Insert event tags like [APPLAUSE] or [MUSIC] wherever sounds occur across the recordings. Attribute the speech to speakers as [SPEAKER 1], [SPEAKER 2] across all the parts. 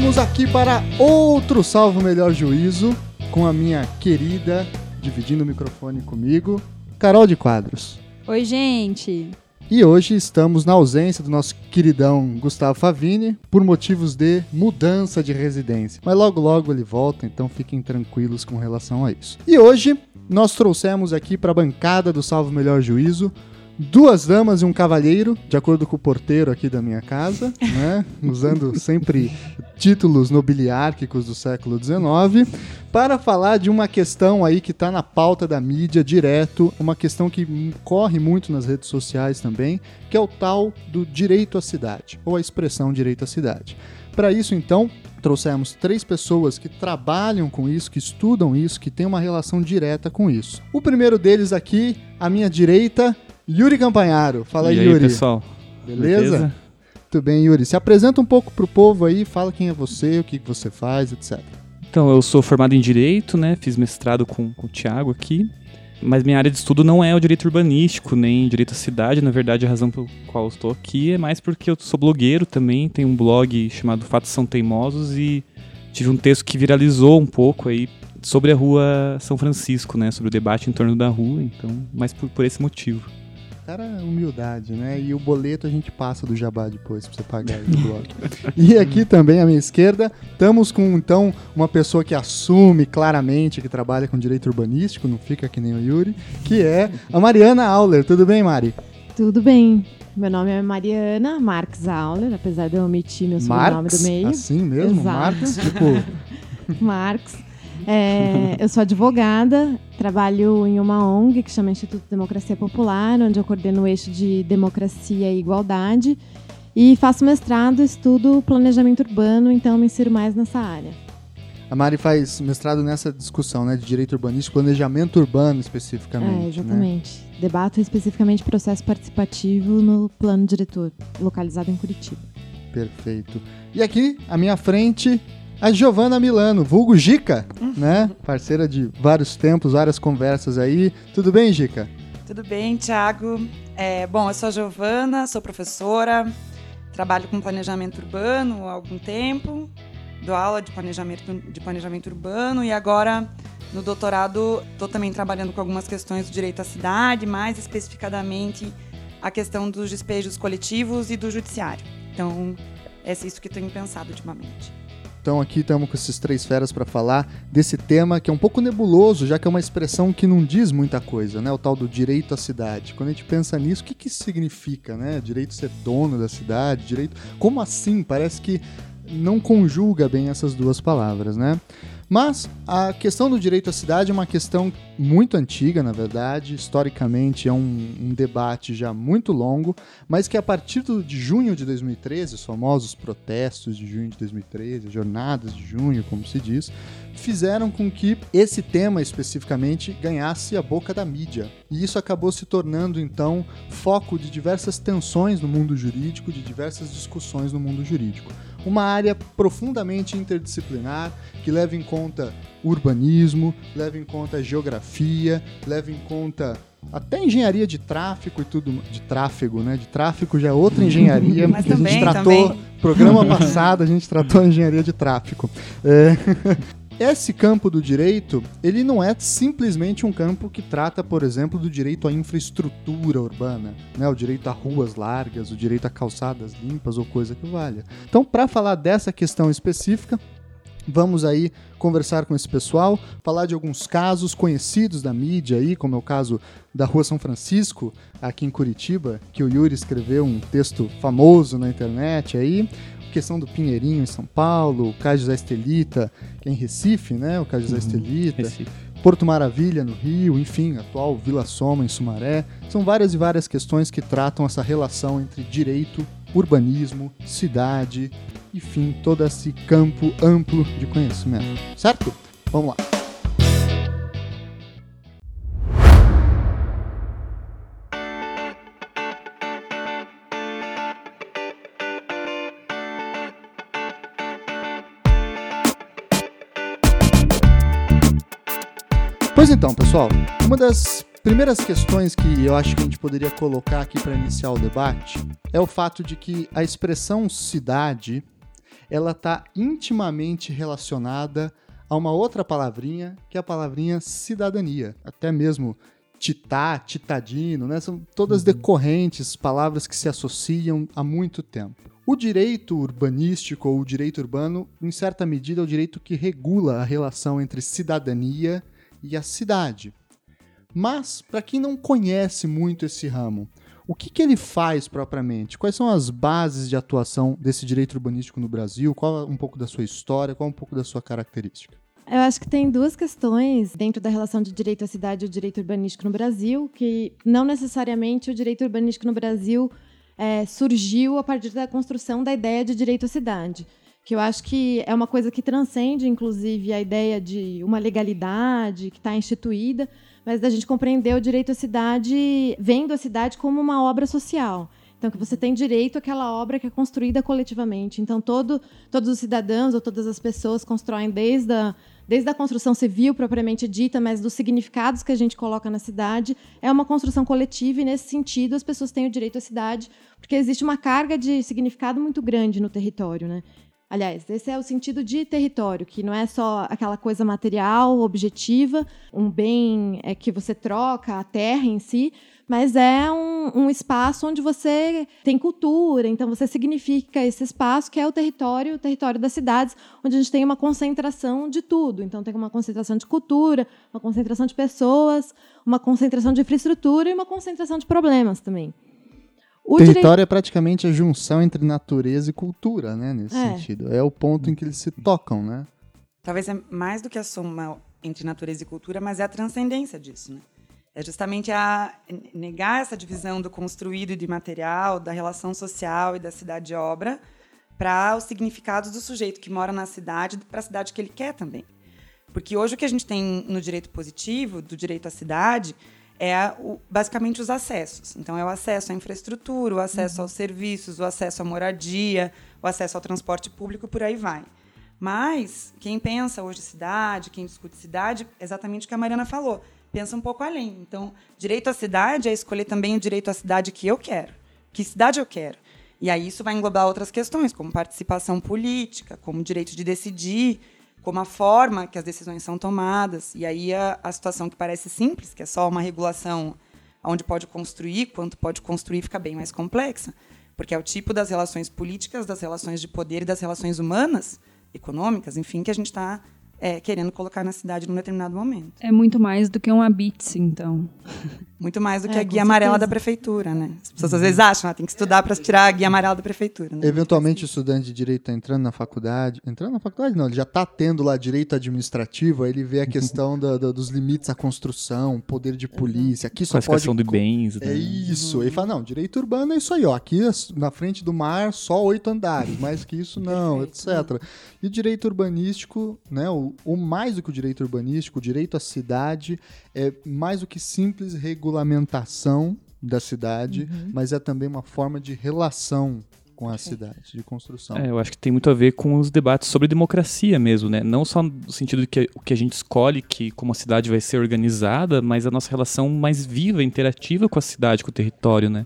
[SPEAKER 1] Estamos aqui para outro Salvo Melhor Juízo com a minha querida, dividindo o microfone comigo, Carol de Quadros.
[SPEAKER 2] Oi, gente.
[SPEAKER 1] E hoje estamos na ausência do nosso queridão Gustavo Favini por motivos de mudança de residência. Mas logo logo ele volta, então fiquem tranquilos com relação a isso. E hoje nós trouxemos aqui para a bancada do Salvo Melhor Juízo duas damas e um cavalheiro, de acordo com o porteiro aqui da minha casa, [LAUGHS] né? Usando sempre títulos nobiliárquicos do século XIX, para falar de uma questão aí que está na pauta da mídia direto, uma questão que corre muito nas redes sociais também, que é o tal do direito à cidade, ou a expressão direito à cidade. Para isso, então, trouxemos três pessoas que trabalham com isso, que estudam isso, que têm uma relação direta com isso. O primeiro deles aqui, à minha direita, Yuri Campanharo. Fala
[SPEAKER 3] e
[SPEAKER 1] aí,
[SPEAKER 3] Yuri.
[SPEAKER 1] Yuri.
[SPEAKER 3] pessoal?
[SPEAKER 1] Beleza?
[SPEAKER 3] Beleza?
[SPEAKER 1] Muito bem, Yuri. Se apresenta um pouco pro povo aí, fala quem é você, o que você faz, etc.
[SPEAKER 3] Então, eu sou formado em Direito, né? Fiz mestrado com, com o Tiago aqui. Mas minha área de estudo não é o direito urbanístico, nem direito à cidade. Na verdade, a razão pela qual eu estou aqui é mais porque eu sou blogueiro também. Tenho um blog chamado Fatos São Teimosos e tive um texto que viralizou um pouco aí sobre a rua São Francisco, né? Sobre o debate em torno da rua. Então, mais por, por esse motivo.
[SPEAKER 1] Cara, humildade, né? E o boleto a gente passa do jabá depois pra você pagar aí no blog. [LAUGHS] e aqui também, à minha esquerda, estamos com, então, uma pessoa que assume claramente que trabalha com direito urbanístico, não fica que nem o Yuri, que é a Mariana Auler. Tudo bem, Mari?
[SPEAKER 2] Tudo bem. Meu nome é Mariana Marques Auler, apesar de eu omitir meu sobrenome
[SPEAKER 1] Marx?
[SPEAKER 2] do meio.
[SPEAKER 1] Assim mesmo?
[SPEAKER 2] Exato.
[SPEAKER 1] Marx? Tipo, [LAUGHS]
[SPEAKER 2] Marx. É, eu sou advogada, trabalho em uma ONG que chama Instituto Democracia Popular, onde eu coordeno o eixo de democracia e igualdade. E faço mestrado, estudo planejamento urbano, então me insiro mais nessa área.
[SPEAKER 1] a Mari faz mestrado nessa discussão, né? De direito urbanístico, planejamento urbano especificamente.
[SPEAKER 2] É,
[SPEAKER 1] né?
[SPEAKER 2] exatamente. Debato especificamente processo participativo no plano diretor, localizado em Curitiba.
[SPEAKER 1] Perfeito. E aqui, à minha frente, a Giovana Milano, vulgo Gica, né? Parceira de vários tempos, várias conversas aí. Tudo bem, Gica?
[SPEAKER 4] Tudo bem, Thiago? É, bom, eu sou a Giovana, sou professora, trabalho com planejamento urbano há algum tempo, dou aula de planejamento, de planejamento urbano e agora no doutorado estou também trabalhando com algumas questões do direito à cidade, mais especificadamente a questão dos despejos coletivos e do judiciário. Então, é isso que tenho pensado ultimamente.
[SPEAKER 1] Então aqui estamos com esses três feras para falar desse tema que é um pouco nebuloso, já que é uma expressão que não diz muita coisa, né? O tal do direito à cidade. Quando a gente pensa nisso, o que, que significa, né? Direito ser dono da cidade, direito. Como assim? Parece que não conjuga bem essas duas palavras, né? Mas a questão do direito à cidade é uma questão muito antiga, na verdade. Historicamente é um, um debate já muito longo, mas que a partir do- de junho de 2013, os famosos protestos de junho de 2013, jornadas de junho, como se diz, fizeram com que esse tema especificamente ganhasse a boca da mídia. E isso acabou se tornando, então, foco de diversas tensões no mundo jurídico, de diversas discussões no mundo jurídico. Uma área profundamente interdisciplinar que leva em conta urbanismo, leva em conta geografia, leva em conta até engenharia de tráfego e tudo de tráfego, né? De tráfego já é outra engenharia.
[SPEAKER 4] Mas
[SPEAKER 1] que a gente
[SPEAKER 4] também,
[SPEAKER 1] tratou
[SPEAKER 4] também.
[SPEAKER 1] programa [LAUGHS] passado a gente tratou a engenharia de tráfego. É, [LAUGHS] Esse campo do direito, ele não é simplesmente um campo que trata, por exemplo, do direito à infraestrutura urbana, né? O direito a ruas largas, o direito a calçadas limpas ou coisa que valha. Então, para falar dessa questão específica, Vamos aí conversar com esse pessoal, falar de alguns casos conhecidos da mídia aí, como é o caso da Rua São Francisco, aqui em Curitiba, que o Yuri escreveu um texto famoso na internet aí, questão do Pinheirinho em São Paulo, o Caio José Estelita, em Recife, né? O Caio José Estelita.
[SPEAKER 3] Recife.
[SPEAKER 1] Porto Maravilha no Rio, enfim, atual Vila Soma em Sumaré. São várias e várias questões que tratam essa relação entre direito, urbanismo, cidade, enfim, todo esse campo amplo de conhecimento. Certo? Vamos lá. Pois então, pessoal, uma das primeiras questões que eu acho que a gente poderia colocar aqui para iniciar o debate é o fato de que a expressão cidade ela está intimamente relacionada a uma outra palavrinha, que é a palavrinha cidadania. Até mesmo titá, titadino, né? São todas decorrentes, palavras que se associam há muito tempo. O direito urbanístico ou o direito urbano, em certa medida, é o direito que regula a relação entre cidadania e a cidade. Mas, para quem não conhece muito esse ramo, o que, que ele faz propriamente? Quais são as bases de atuação desse direito urbanístico no Brasil? Qual é um pouco da sua história? Qual é um pouco da sua característica?
[SPEAKER 2] Eu acho que tem duas questões dentro da relação de direito à cidade e o direito urbanístico no Brasil, que não necessariamente o direito urbanístico no Brasil é, surgiu a partir da construção da ideia de direito à cidade que eu acho que é uma coisa que transcende, inclusive, a ideia de uma legalidade que está instituída, mas da gente compreender o direito à cidade, vendo a cidade como uma obra social. Então, que você tem direito àquela obra que é construída coletivamente. Então, todo, todos os cidadãos ou todas as pessoas constroem desde a, desde a construção civil propriamente dita, mas dos significados que a gente coloca na cidade, é uma construção coletiva e, nesse sentido, as pessoas têm o direito à cidade, porque existe uma carga de significado muito grande no território. Né? Aliás, esse é o sentido de território, que não é só aquela coisa material, objetiva, um bem é que você troca, a terra em si, mas é um, um, espaço onde você tem cultura, então você significa esse espaço que é o território, o território das cidades, onde a gente tem uma concentração de tudo. Então tem uma concentração de cultura, uma concentração de pessoas, uma concentração de infraestrutura e uma concentração de problemas também.
[SPEAKER 1] O território é praticamente a junção entre natureza e cultura, né? Nesse é. sentido. É o ponto em que eles se tocam, né?
[SPEAKER 4] Talvez é mais do que a soma entre natureza e cultura, mas é a transcendência disso, né? É justamente a negar essa divisão do construído e do material, da relação social e da cidade-obra, para os significados do sujeito que mora na cidade, para a cidade que ele quer também. Porque hoje o que a gente tem no direito positivo, do direito à cidade, é o, basicamente os acessos. Então, é o acesso à infraestrutura, o acesso uhum. aos serviços, o acesso à moradia, o acesso ao transporte público, por aí vai. Mas quem pensa hoje cidade, quem discute cidade, exatamente o que a Mariana falou, pensa um pouco além. Então, direito à cidade é escolher também o direito à cidade que eu quero. Que cidade eu quero? E aí isso vai englobar outras questões, como participação política, como direito de decidir, como a forma que as decisões são tomadas. E aí a, a situação que parece simples, que é só uma regulação onde pode construir, quanto pode construir, fica bem mais complexa. Porque é o tipo das relações políticas, das relações de poder e das relações humanas, econômicas, enfim, que a gente está é, querendo colocar na cidade num determinado momento.
[SPEAKER 5] É muito mais do que um habite, então. [LAUGHS]
[SPEAKER 4] Muito mais do que é, a guia amarela da prefeitura, né? As pessoas às vezes acham, ah, tem que estudar para tirar a guia amarela da prefeitura. Né?
[SPEAKER 1] Eventualmente o estudante de direito está entrando na faculdade, entrando na faculdade não, ele já está tendo lá direito administrativo, aí ele vê a [LAUGHS] questão da, da, dos limites à construção, poder de polícia, aqui só
[SPEAKER 3] pode...
[SPEAKER 1] de
[SPEAKER 3] bens.
[SPEAKER 1] Né? É isso, uhum. ele fala, não, direito urbano é isso aí, ó, aqui na frente do mar só oito andares, mais que isso não, etc. E o direito urbanístico, né, o, o mais do que o direito urbanístico, o direito à cidade é mais do que simples regulamentação da cidade, uhum. mas é também uma forma de relação com a cidade, de construção.
[SPEAKER 3] É, eu acho que tem muito a ver com os debates sobre democracia mesmo, né? Não só no sentido de que o que a gente escolhe, que como a cidade vai ser organizada, mas a nossa relação mais viva, interativa com a cidade, com o território, né?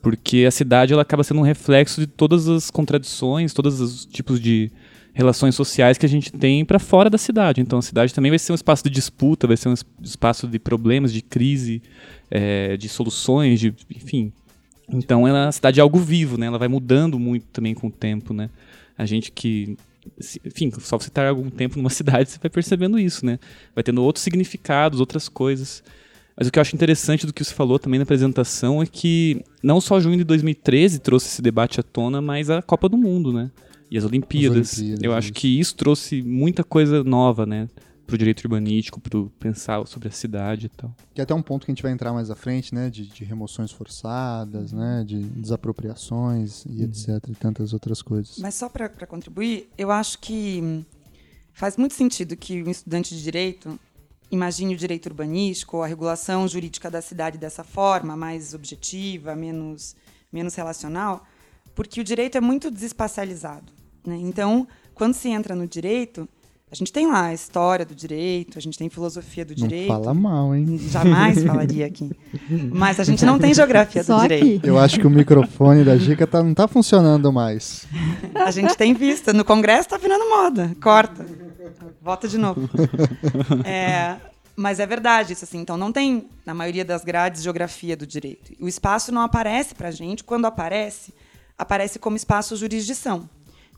[SPEAKER 3] Porque a cidade ela acaba sendo um reflexo de todas as contradições, todos os tipos de relações sociais que a gente tem para fora da cidade. Então a cidade também vai ser um espaço de disputa, vai ser um espaço de problemas, de crise, é, de soluções, de, enfim. Então ela, a cidade é algo vivo, né? Ela vai mudando muito também com o tempo, né? A gente que enfim, só você estar algum tempo numa [LAUGHS] cidade, você vai percebendo isso, né? Vai tendo outros significados, outras coisas. Mas o que eu acho interessante do que você falou também na apresentação é que não só junho de 2013 trouxe esse debate à tona, mas a Copa do Mundo, né? E as Olimpíadas. As Olimpíadas eu acho que isso trouxe muita coisa nova, né? Pro direito urbanístico, pro pensar sobre a cidade e tal.
[SPEAKER 1] Que é até um ponto que a gente vai entrar mais à frente, né? De, de remoções forçadas, né? De desapropriações e uhum. etc. E tantas outras coisas.
[SPEAKER 4] Mas só para contribuir, eu acho que faz muito sentido que um estudante de direito imagine o direito urbanístico ou a regulação jurídica da cidade dessa forma, mais objetiva, menos, menos relacional, porque o direito é muito desespacializado. Né? Então, quando se entra no direito, A gente tem lá a história do direito, a gente tem filosofia do
[SPEAKER 1] Não
[SPEAKER 4] direito.
[SPEAKER 1] fala mal, hein?
[SPEAKER 4] Jamais falaria aqui. Mas a gente não tem geografia
[SPEAKER 2] Só
[SPEAKER 4] do direito.
[SPEAKER 2] aqui.
[SPEAKER 1] Eu acho que o microfone da Gica tá, não tá funcionando mais.
[SPEAKER 4] A gente tem vista. No Congresso tá virando moda. Corta. Volta de novo. É, mas é verdade isso assim. Então não tem na maioria das grades geografia do direito. O espaço não aparece para a gente. Quando aparece, aparece como espaço jurisdição.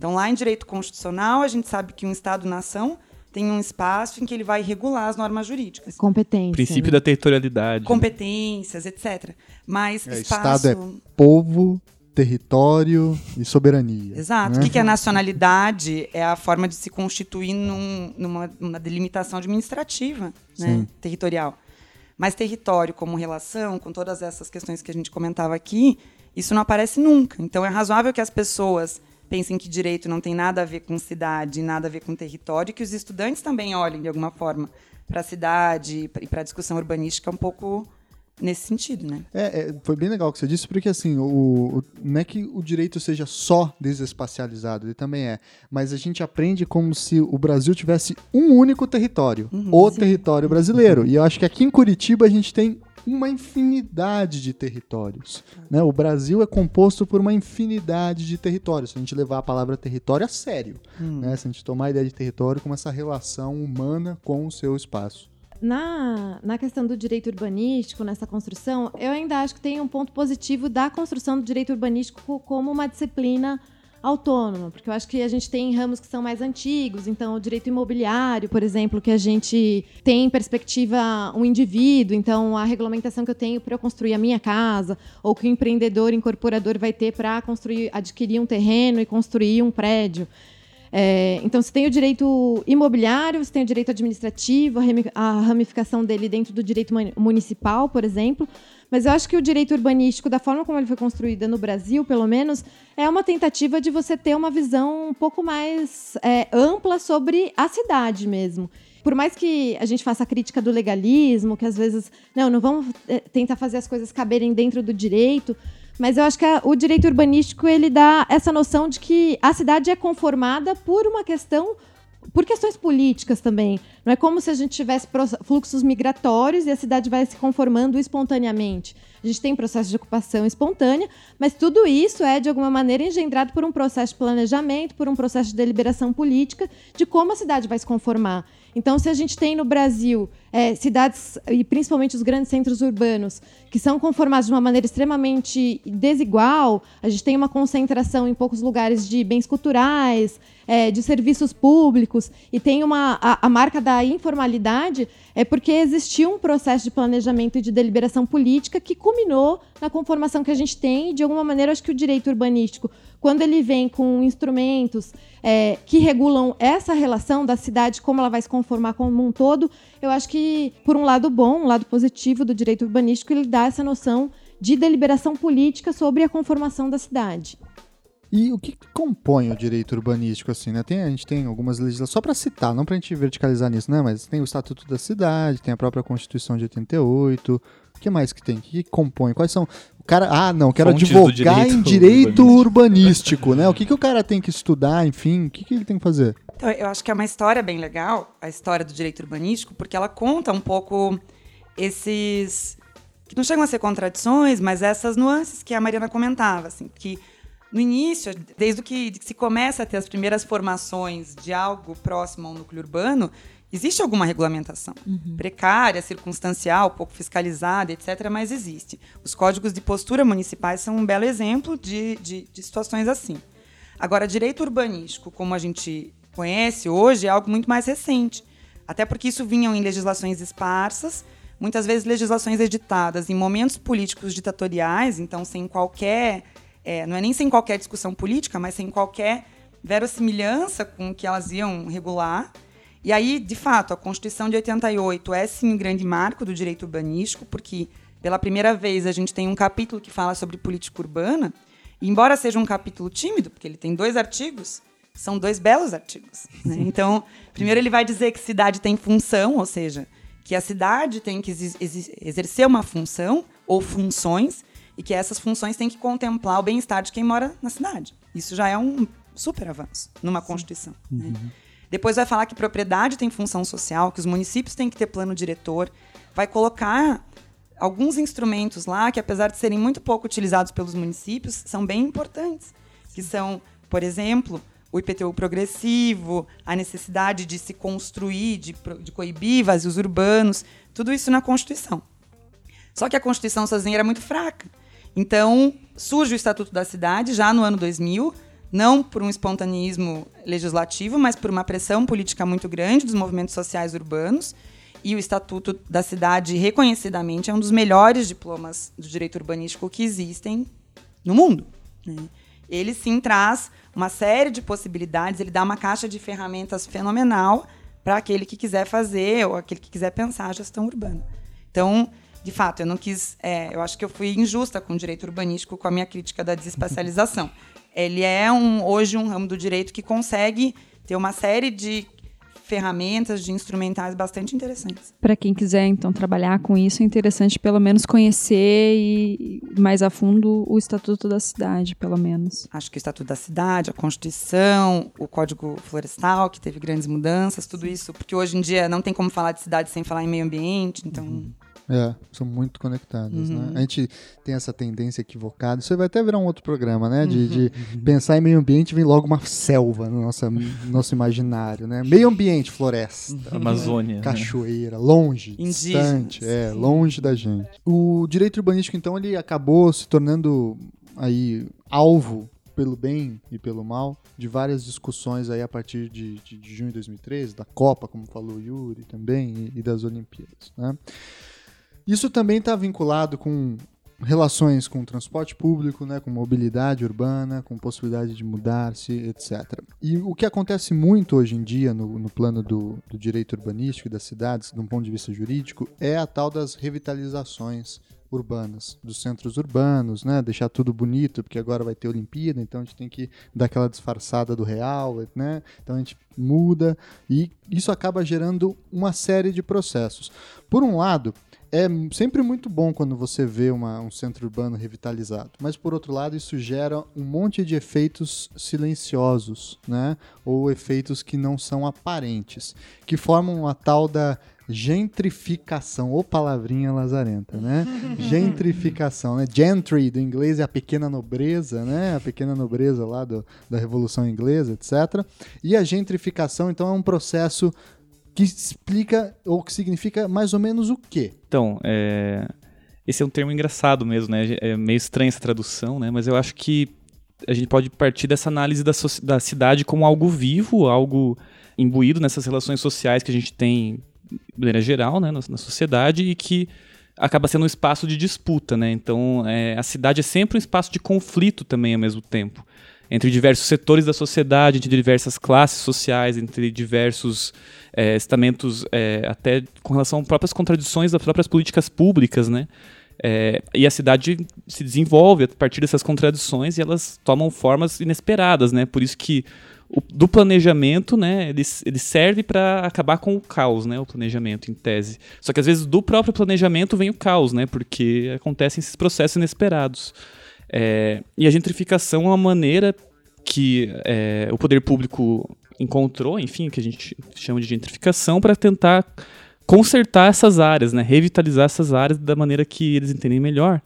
[SPEAKER 4] Então lá em direito constitucional a gente sabe que um Estado-nação tem um espaço em que ele vai regular as normas jurídicas,
[SPEAKER 2] Competência.
[SPEAKER 3] Princípio
[SPEAKER 2] né?
[SPEAKER 3] da territorialidade. né?
[SPEAKER 4] competências, etc. Mas
[SPEAKER 1] É,
[SPEAKER 4] espaço
[SPEAKER 1] Estado é povo, território e soberania.
[SPEAKER 4] Exato.
[SPEAKER 1] né?
[SPEAKER 4] O que que é nacionalidade? É a forma de se constituir num- numa, numa delimitação administrativa, né? Territorial. Mas território como relação, com todas essas questões que a gente comentava aqui, isso não aparece nunca. Então é razoável que as pessoas pensem que direito não tem nada a ver com cidade, nada a ver com território, e que os estudantes também olhem de alguma forma para a cidade e para a discussão urbanística um pouco nesse sentido, né?
[SPEAKER 1] É, é, foi bem legal o que você disse, porque assim, o, o- não é que o direito seja só desespacializado, ele também é. Mas a gente aprende como se o Brasil tivesse um único território, o território brasileiro. E eu acho que aqui em Curitiba a gente tem uma infinidade de territórios. Né? O Brasil é composto por uma infinidade de territórios. Se a gente levar a palavra território a sério, né? se a gente tomar a ideia de território como essa relação humana com o seu espaço.
[SPEAKER 2] Na, na questão do direito urbanístico, nessa construção, eu ainda acho que tem um ponto positivo da construção do direito urbanístico como uma disciplina autônoma, porque eu acho que a gente tem ramos que são mais antigos, então o direito imobiliário, por exemplo, que a gente tem em perspectiva um indivíduo, então a regulamentação que eu tenho para eu construir a minha casa, ou que o empreendedor incorporador vai ter para construir, adquirir um terreno e construir um prédio. É, então, você tem o direito imobiliário, você tem o direito administrativo, a rami- a ramificação dele dentro do direito muni- municipal, por exemplo. Mas eu acho que o direito urbanístico, da forma como ele foi construído no Brasil, pelo menos, é uma tentativa de você ter uma visão um pouco mais é, ampla sobre a cidade mesmo. Por mais que a gente faça a crítica do legalismo, que às vezes, não, não vamos é, tentar fazer as coisas caberem dentro do direito, mas eu acho que a- o direito urbanístico ele dá essa noção de que a cidade é conformada por uma questão, por questões políticas também. Não é como se a gente tivesse fluxos migratórios e a cidade vai se conformando espontaneamente. A gente tem processo de ocupação espontânea, mas tudo isso é de alguma maneira engendrado por um processo de planejamento, por um processo de deliberação política de como a cidade vai se conformar. Então, se a gente tem no Brasil é, cidades, e principalmente os grandes centros urbanos, que são conformados de uma maneira extremamente desigual, a gente tem uma concentração em poucos lugares de bens culturais, é, de serviços públicos, e tem uma, a, a marca da informalidade, é porque existiu um processo de planejamento e de deliberação política que culminou na conformação que a gente tem, e de alguma maneira, acho que o direito urbanístico, quando ele vem com instrumentos é, que regulam essa relação da cidade, como ela vai se conformar como um todo, eu acho que, por um lado bom, um lado positivo do direito urbanístico, ele dá essa noção de deliberação política sobre a conformação da cidade.
[SPEAKER 1] E o que compõe o direito urbanístico, assim, né? Tem, a gente tem algumas legislações, só para citar, não para a gente verticalizar nisso, né? Mas tem o Estatuto da Cidade, tem a própria Constituição de 88. O que mais que tem? O que, compõe? Quais são. O cara, ah, não, quero
[SPEAKER 3] Fontes
[SPEAKER 1] advogar
[SPEAKER 3] direito
[SPEAKER 1] em direito
[SPEAKER 3] urbanístico.
[SPEAKER 1] urbanístico, né? O que, que o cara tem que estudar, enfim, o que, que ele tem que fazer?
[SPEAKER 4] Então, eu acho que é uma história bem legal, a história do direito urbanístico, porque ela conta um pouco esses. que não chegam a ser contradições, mas essas nuances que a Mariana comentava, assim, que no início, desde que se começa a ter as primeiras formações de algo próximo ao núcleo urbano, existe alguma regulamentação. Precária, circunstancial, pouco fiscalizada, etc., mas existe. Os códigos de postura municipais são um belo exemplo de, de, de situações assim. Agora, direito urbanístico, como a gente conhece hoje, é algo muito mais recente. Até porque isso vinham em legislações esparsas, muitas vezes legislações editadas em momentos políticos ditatoriais, então sem qualquer. É, não é nem sem qualquer discussão política, mas sem qualquer verossimilhança com o que elas iam regular. E aí, de fato, a Constituição de 88 é sim um grande marco do direito urbanístico, porque pela primeira vez a gente tem um capítulo que fala sobre política urbana, e embora seja um capítulo tímido, porque ele tem dois artigos, são dois belos artigos. né? Então, primeiro ele vai dizer que cidade tem função, ou seja, que a cidade tem que exercer uma função ou funções e que essas funções têm que contemplar o bem-estar de quem mora na cidade. Isso já é um super avanço numa Constituição. né? Depois vai falar que propriedade tem função social, que os municípios têm que ter plano diretor. Vai colocar alguns instrumentos lá que, apesar de serem muito pouco utilizados pelos municípios, são bem importantes. Que são, por exemplo, o IPTU progressivo, a necessidade de se construir, de, de coibir vazios urbanos, tudo isso na Constituição. Só que a Constituição sozinha era muito fraca. Então, surge o Estatuto da Cidade já no ano 2000, não por um espontaneismo legislativo, mas por uma pressão política muito grande dos movimentos sociais urbanos. E o Estatuto da Cidade, reconhecidamente, é um dos melhores diplomas do direito urbanístico que existem no mundo. Né? Ele sim traz uma série de possibilidades, ele dá uma caixa de ferramentas fenomenal para aquele que quiser fazer ou aquele que quiser pensar a gestão urbana. Então, de fato, eu não quis. É, eu acho que eu fui injusta com o direito urbanístico com a minha crítica da desespacialização [LAUGHS] ele é um, hoje um ramo do direito que consegue ter uma série de ferramentas, de instrumentais bastante interessantes.
[SPEAKER 5] Para quem quiser, então, trabalhar com isso, é interessante pelo menos conhecer e mais a fundo o Estatuto da Cidade, pelo menos.
[SPEAKER 4] Acho que o Estatuto da Cidade, a Constituição, o Código Florestal, que teve grandes mudanças, tudo isso, porque hoje em dia não tem como falar de cidade sem falar em meio ambiente, então... Uhum.
[SPEAKER 1] É, são muito conectadas, né? uhum. né? A gente tem essa tendência equivocada. Isso vai até virar um outro programa, né? De, uhum. de pensar em meio ambiente vem logo uma selva no nosso, nosso imaginário, né? Meio ambiente, floresta,
[SPEAKER 3] uhum. Amazônia, né?
[SPEAKER 1] cachoeira, longe, distante, é, longe da gente. O direito urbanístico, então, ele acabou se tornando aí alvo pelo bem e pelo mal de várias discussões aí a partir de, de, de junho de 2013, da Copa, como falou o Yuri também, e, e das Olimpíadas, né? Isso também está vinculado com relações com transporte público, né, com mobilidade urbana, com possibilidade de mudar-se, etc. E o que acontece muito hoje em dia no, no plano do, do, direito urbanístico e das cidades, de um ponto de vista jurídico, é a tal das revitalizações urbanas, dos centros urbanos, né, deixar tudo bonito, porque agora vai ter Olimpíada, então a gente tem que dar aquela disfarçada do real, né, então a gente muda e isso acaba gerando uma série de processos. Por um lado, é sempre muito bom quando você vê uma, um centro urbano revitalizado, mas por outro lado isso gera um monte de efeitos silenciosos, né? Ou efeitos que não são aparentes, que formam a tal da gentrificação, ou palavrinha lazarenta, né? [LAUGHS] gentrificação, né? Gentry do inglês é a pequena nobreza, né? A pequena nobreza lá do, da Revolução Inglesa, etc. E a gentrificação, então, é um processo que explica ou que significa mais ou menos o quê?
[SPEAKER 3] Então, é... esse é um termo engraçado mesmo, né? É meio estranha essa tradução, né? Mas eu acho que a gente pode partir dessa análise da, so da cidade como algo vivo, algo imbuído nessas relações sociais que a gente tem de maneira geral, né, na, na sociedade e que acaba sendo um espaço de disputa, né? Então, é, a cidade é sempre um espaço de conflito também ao mesmo tempo entre diversos setores da sociedade, entre diversas classes sociais, entre diversos é, estamentos, é, até com relação a próprias contradições das próprias políticas públicas, né? É, e a cidade se desenvolve a partir dessas contradições e elas tomam formas inesperadas, né? Por isso que o, do planejamento, né, ele, ele serve para acabar com o caos, né, o planejamento em tese. Só que às vezes do próprio planejamento vem o caos, né, porque acontecem esses processos inesperados. É, e a gentrificação é uma maneira que é, o poder público encontrou, enfim, que a gente chama de gentrificação, para tentar consertar essas áreas, né, revitalizar essas áreas da maneira que eles entendem melhor.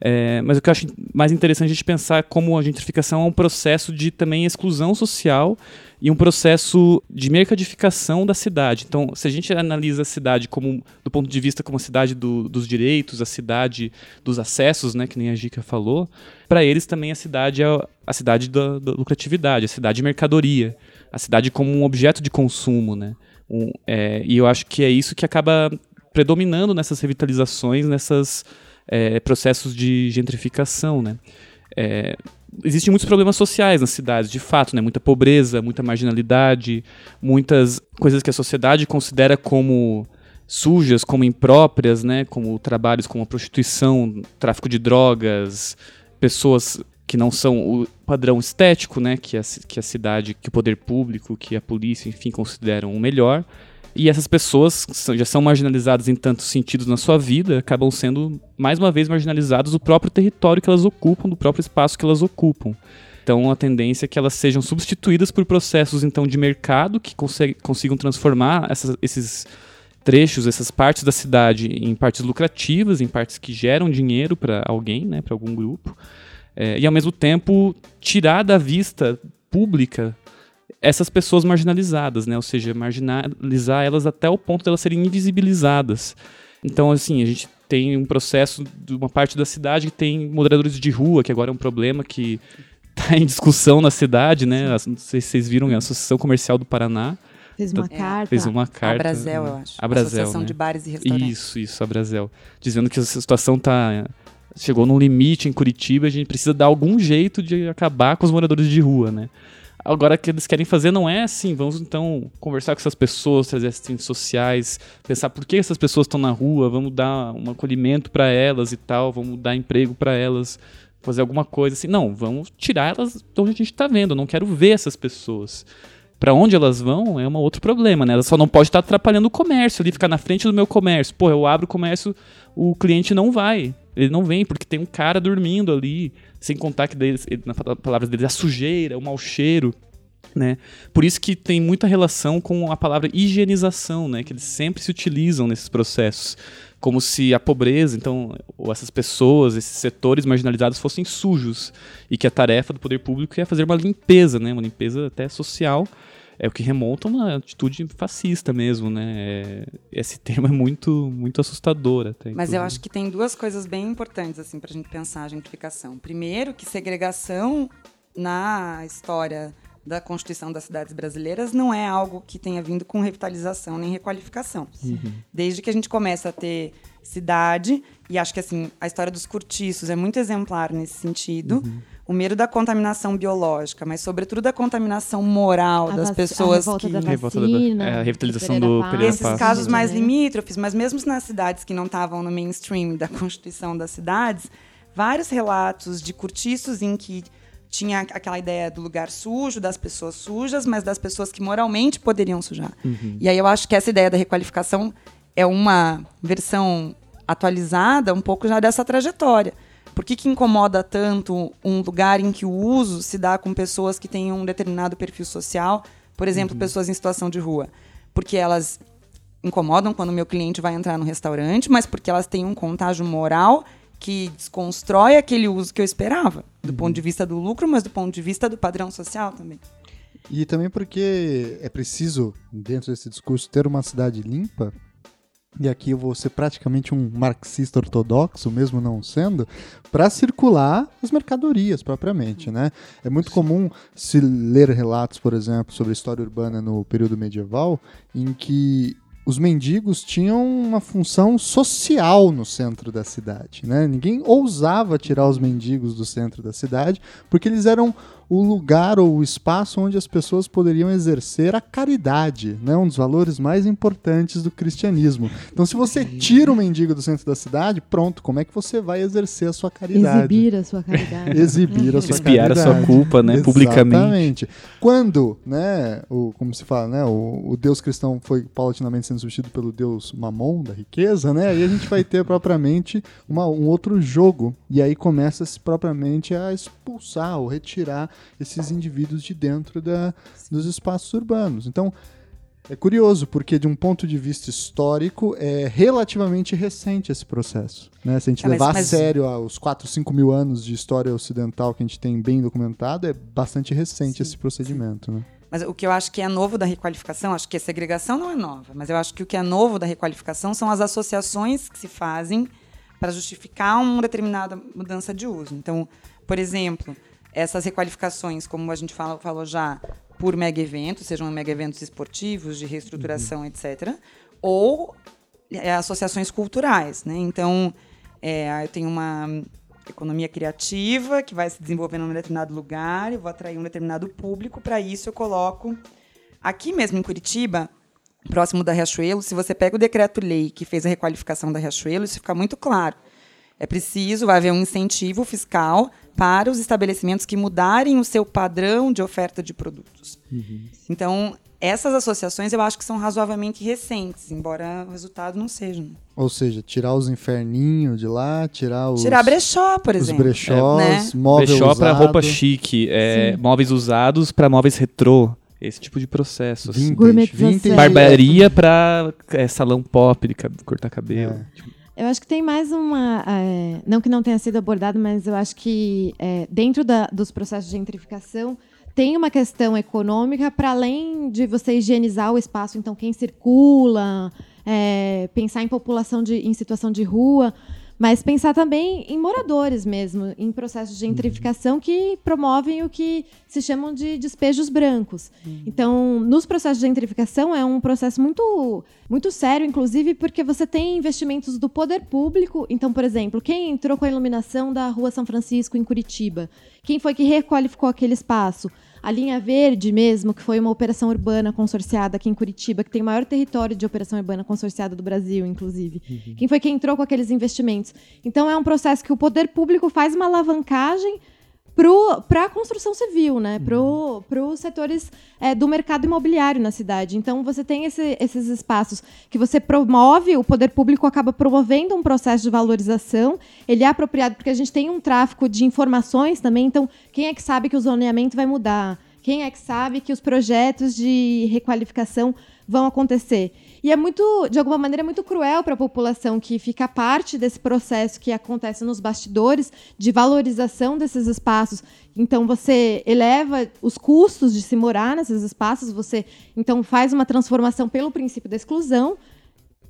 [SPEAKER 3] É, mas o que eu acho mais interessante é a gente pensar como a gentrificação é um processo de também exclusão social e um processo de mercadificação da cidade. Então, se a gente analisa a cidade como do ponto de vista como a cidade do, dos direitos, a cidade dos acessos, né, que nem a Gica falou, para eles também a cidade é a cidade da, da, lucratividade, a cidade de mercadoria, a cidade como um objeto de consumo, né? Um, é, e eu acho que é isso que acaba predominando nessas revitalizações, nessas é, processos de gentrificação, né? É, existem muitos problemas sociais nas cidades, de fato, né? Muita pobreza, muita marginalidade, muitas coisas que a sociedade considera como sujas, como impróprias, né? Como trabalhos como a prostituição, tráfico de drogas, pessoas que não são o padrão estético, né? Que a, que a cidade, que o poder público, que a polícia, enfim, consideram o melhor. E essas pessoas já são marginalizadas em tantos sentidos na sua vida, acabam sendo mais uma vez marginalizadas do próprio território que elas ocupam, do próprio espaço que elas ocupam. Então, a tendência é que elas sejam substituídas por processos então de mercado que consigam transformar essas, esses trechos, essas partes da cidade em partes lucrativas, em partes que geram dinheiro para alguém, né, para algum grupo, é, e ao mesmo tempo tirar da vista pública essas pessoas marginalizadas, né, ou seja, marginalizar elas até o ponto de elas serem invisibilizadas. Então, assim, a gente tem um processo de uma parte da cidade que tem moderadores de rua, que agora é um problema que está em discussão na cidade, né? Não sei se vocês viram a Associação Comercial do Paraná.
[SPEAKER 2] Fez uma é. carta.
[SPEAKER 3] Fez uma carta. A
[SPEAKER 4] Brasel, eu acho.
[SPEAKER 3] A Brasel,
[SPEAKER 4] Associação
[SPEAKER 3] né?
[SPEAKER 4] de Bares e Restaurantes.
[SPEAKER 3] Isso, isso, a Brasel. Dizendo que a situação tá chegou num limite em Curitiba, a gente precisa dar algum jeito de acabar com os moradores de rua, né? Agora, o que eles querem fazer não é assim, vamos então conversar com essas pessoas, trazer assistentes sociais, pensar por que essas pessoas estão na rua, vamos dar um acolhimento para elas e tal, vamos dar emprego para elas, fazer alguma coisa assim. Não, vamos tirar elas de onde a gente está vendo, eu não quero ver essas pessoas. Para onde elas vão é um outro problema, né? Ela só não pode estar tá atrapalhando o comércio ali, ficar na frente do meu comércio. Pô, eu abro o comércio, o cliente não vai. Ele não vem porque tem um cara dormindo ali, sem contar que deles, na palavras deles, a sujeira, o mau cheiro. Né? Por isso que tem muita relação com a palavra higienização, né? que eles sempre se utilizam nesses processos, como se a pobreza, então, ou essas pessoas, esses setores marginalizados fossem sujos e que a tarefa do poder público é fazer uma limpeza, né? uma limpeza até social, é o que remonta a uma atitude fascista mesmo, né? É, esse [LAUGHS] termo é muito, muito assustador até.
[SPEAKER 4] Mas eu acho que tem duas coisas bem importantes assim para a gente pensar a gentrificação. Primeiro, que segregação na história da Constituição das cidades brasileiras não é algo que tenha vindo com revitalização nem requalificação. Uhum. Desde que a gente começa a ter cidade, e acho que assim a história dos cortiços é muito exemplar nesse sentido. Uhum. O medo da contaminação biológica, mas sobretudo da contaminação moral a das pessoas
[SPEAKER 2] a
[SPEAKER 4] que
[SPEAKER 2] da vacina,
[SPEAKER 3] é, a revitalização do Pereira
[SPEAKER 4] Esses casos mais né? limítrofes, mas mesmo nas cidades que não estavam no mainstream da [LAUGHS] constituição das cidades, vários relatos de cortiços em que tinha aquela ideia do lugar sujo, das pessoas sujas, mas das pessoas que moralmente poderiam sujar. Uhum. E aí eu acho que essa ideia da requalificação é uma versão atualizada um pouco já dessa trajetória. Por que, que incomoda tanto um lugar em que o uso se dá com pessoas que têm um determinado perfil social, por exemplo, uhum. pessoas em situação de rua? Porque elas incomodam quando o meu cliente vai entrar no restaurante, mas porque elas têm um contágio moral que desconstrói aquele uso que eu esperava, do uhum. ponto de vista do lucro, mas do ponto de vista do padrão social também.
[SPEAKER 1] E também porque é preciso, dentro desse discurso, ter uma cidade limpa. E aqui eu vou ser praticamente um marxista ortodoxo, mesmo não sendo, para circular as mercadorias propriamente, né? É muito comum se ler relatos, por exemplo, sobre a história urbana no período medieval, em que os mendigos tinham uma função social no centro da cidade. Né? Ninguém ousava tirar os mendigos do centro da cidade, porque eles eram o lugar ou o espaço onde as pessoas poderiam exercer a caridade, né? um dos valores mais importantes do cristianismo. Então, se você tira o mendigo do centro da cidade, pronto, como é que você vai exercer a sua caridade?
[SPEAKER 2] Exibir a sua caridade. [LAUGHS]
[SPEAKER 1] Exibir a sua
[SPEAKER 3] Espiar
[SPEAKER 1] caridade.
[SPEAKER 3] a sua culpa, né, publicamente.
[SPEAKER 1] Exatamente. Quando, né, o, como se fala, né, o, o Deus cristão foi paulatinamente sendo substituído pelo Deus mamon, da riqueza, né, aí a gente vai ter propriamente uma, um outro jogo, e aí começa-se propriamente a expulsar ou retirar esses indivíduos de dentro da, dos espaços urbanos. Então, é curioso, porque de um ponto de vista histórico, é relativamente recente esse processo. Né? Se a gente é, levar mas, a sério os 4, 5 mil anos de história ocidental que a gente tem bem documentado, é bastante recente sim, esse procedimento. Né?
[SPEAKER 4] Mas o que eu acho que é novo da requalificação, acho que a segregação não é nova, mas eu acho que o que é novo da requalificação são as associações que se fazem para justificar uma determinada mudança de uso. Então, por exemplo, essas requalificações, como a gente fala, falou já, por mega eventos, sejam mega eventos esportivos, de reestruturação, uhum. etc., ou é, associações culturais. Né? Então, é, eu tenho uma economia criativa que vai se desenvolver num determinado lugar, eu vou atrair um determinado público, para isso eu coloco. Aqui mesmo em Curitiba, próximo da Riachuelo, se você pega o decreto-lei que fez a requalificação da Riachuelo, isso fica muito claro É preciso haver um incentivo fiscal para os estabelecimentos que mudarem o seu padrão de oferta de produtos. Uhum. Então, essas associações eu acho que são razoavelmente recentes, embora o resultado não seja.
[SPEAKER 1] Ou seja, tirar os inferninhos de lá, tirar os.
[SPEAKER 4] Tirar brechó, por exemplo.
[SPEAKER 1] Os brechós, é, né? móvel Brechó
[SPEAKER 3] para roupa chique, é, móveis usados para móveis retrô. Esse tipo de processo. Assim.
[SPEAKER 2] Vintage,
[SPEAKER 3] Barbearia para é, salão pop de cortar cabelo. É. Tipo.
[SPEAKER 2] Eu acho que tem mais uma. É, não que não tenha sido abordado, mas eu acho que é, dentro da, dos processos de gentrificação tem uma questão econômica para além de você higienizar o espaço, então quem circula, é, pensar em população de, em situação de rua, mas pensar também em moradores mesmo, em processos de gentrificação que promovem o que se chamam de despejos brancos. Uhum. Então, nos processos de gentrificação é um processo muito, muito sério, inclusive porque você tem investimentos do poder público. Então, por exemplo, quem entrou com a iluminação da Rua São Francisco em Curitiba? Quem foi que requalificou aquele espaço? A linha verde mesmo, que foi uma operação urbana consorciada aqui em Curitiba, que tem o maior território de operação urbana consorciada do Brasil, inclusive. Uhum. Quem foi que entrou com aqueles investimentos? Então é um processo que o poder público faz uma alavancagem para a construção civil, né? Uhum. Para os setores é, do mercado imobiliário na cidade. Então, você tem esse, esses espaços que você promove, o poder público acaba promovendo um processo de valorização. Ele é apropriado porque a gente tem um tráfico de informações também. Então, quem é que sabe que o zoneamento vai mudar? Quem é que sabe que os projetos de requalificação vão acontecer? E é muito, de alguma maneira, muito cruel para a população que fica parte desse processo que acontece nos bastidores de valorização desses espaços. Então você eleva os custos de se morar nesses espaços, você então faz uma transformação pelo princípio da exclusão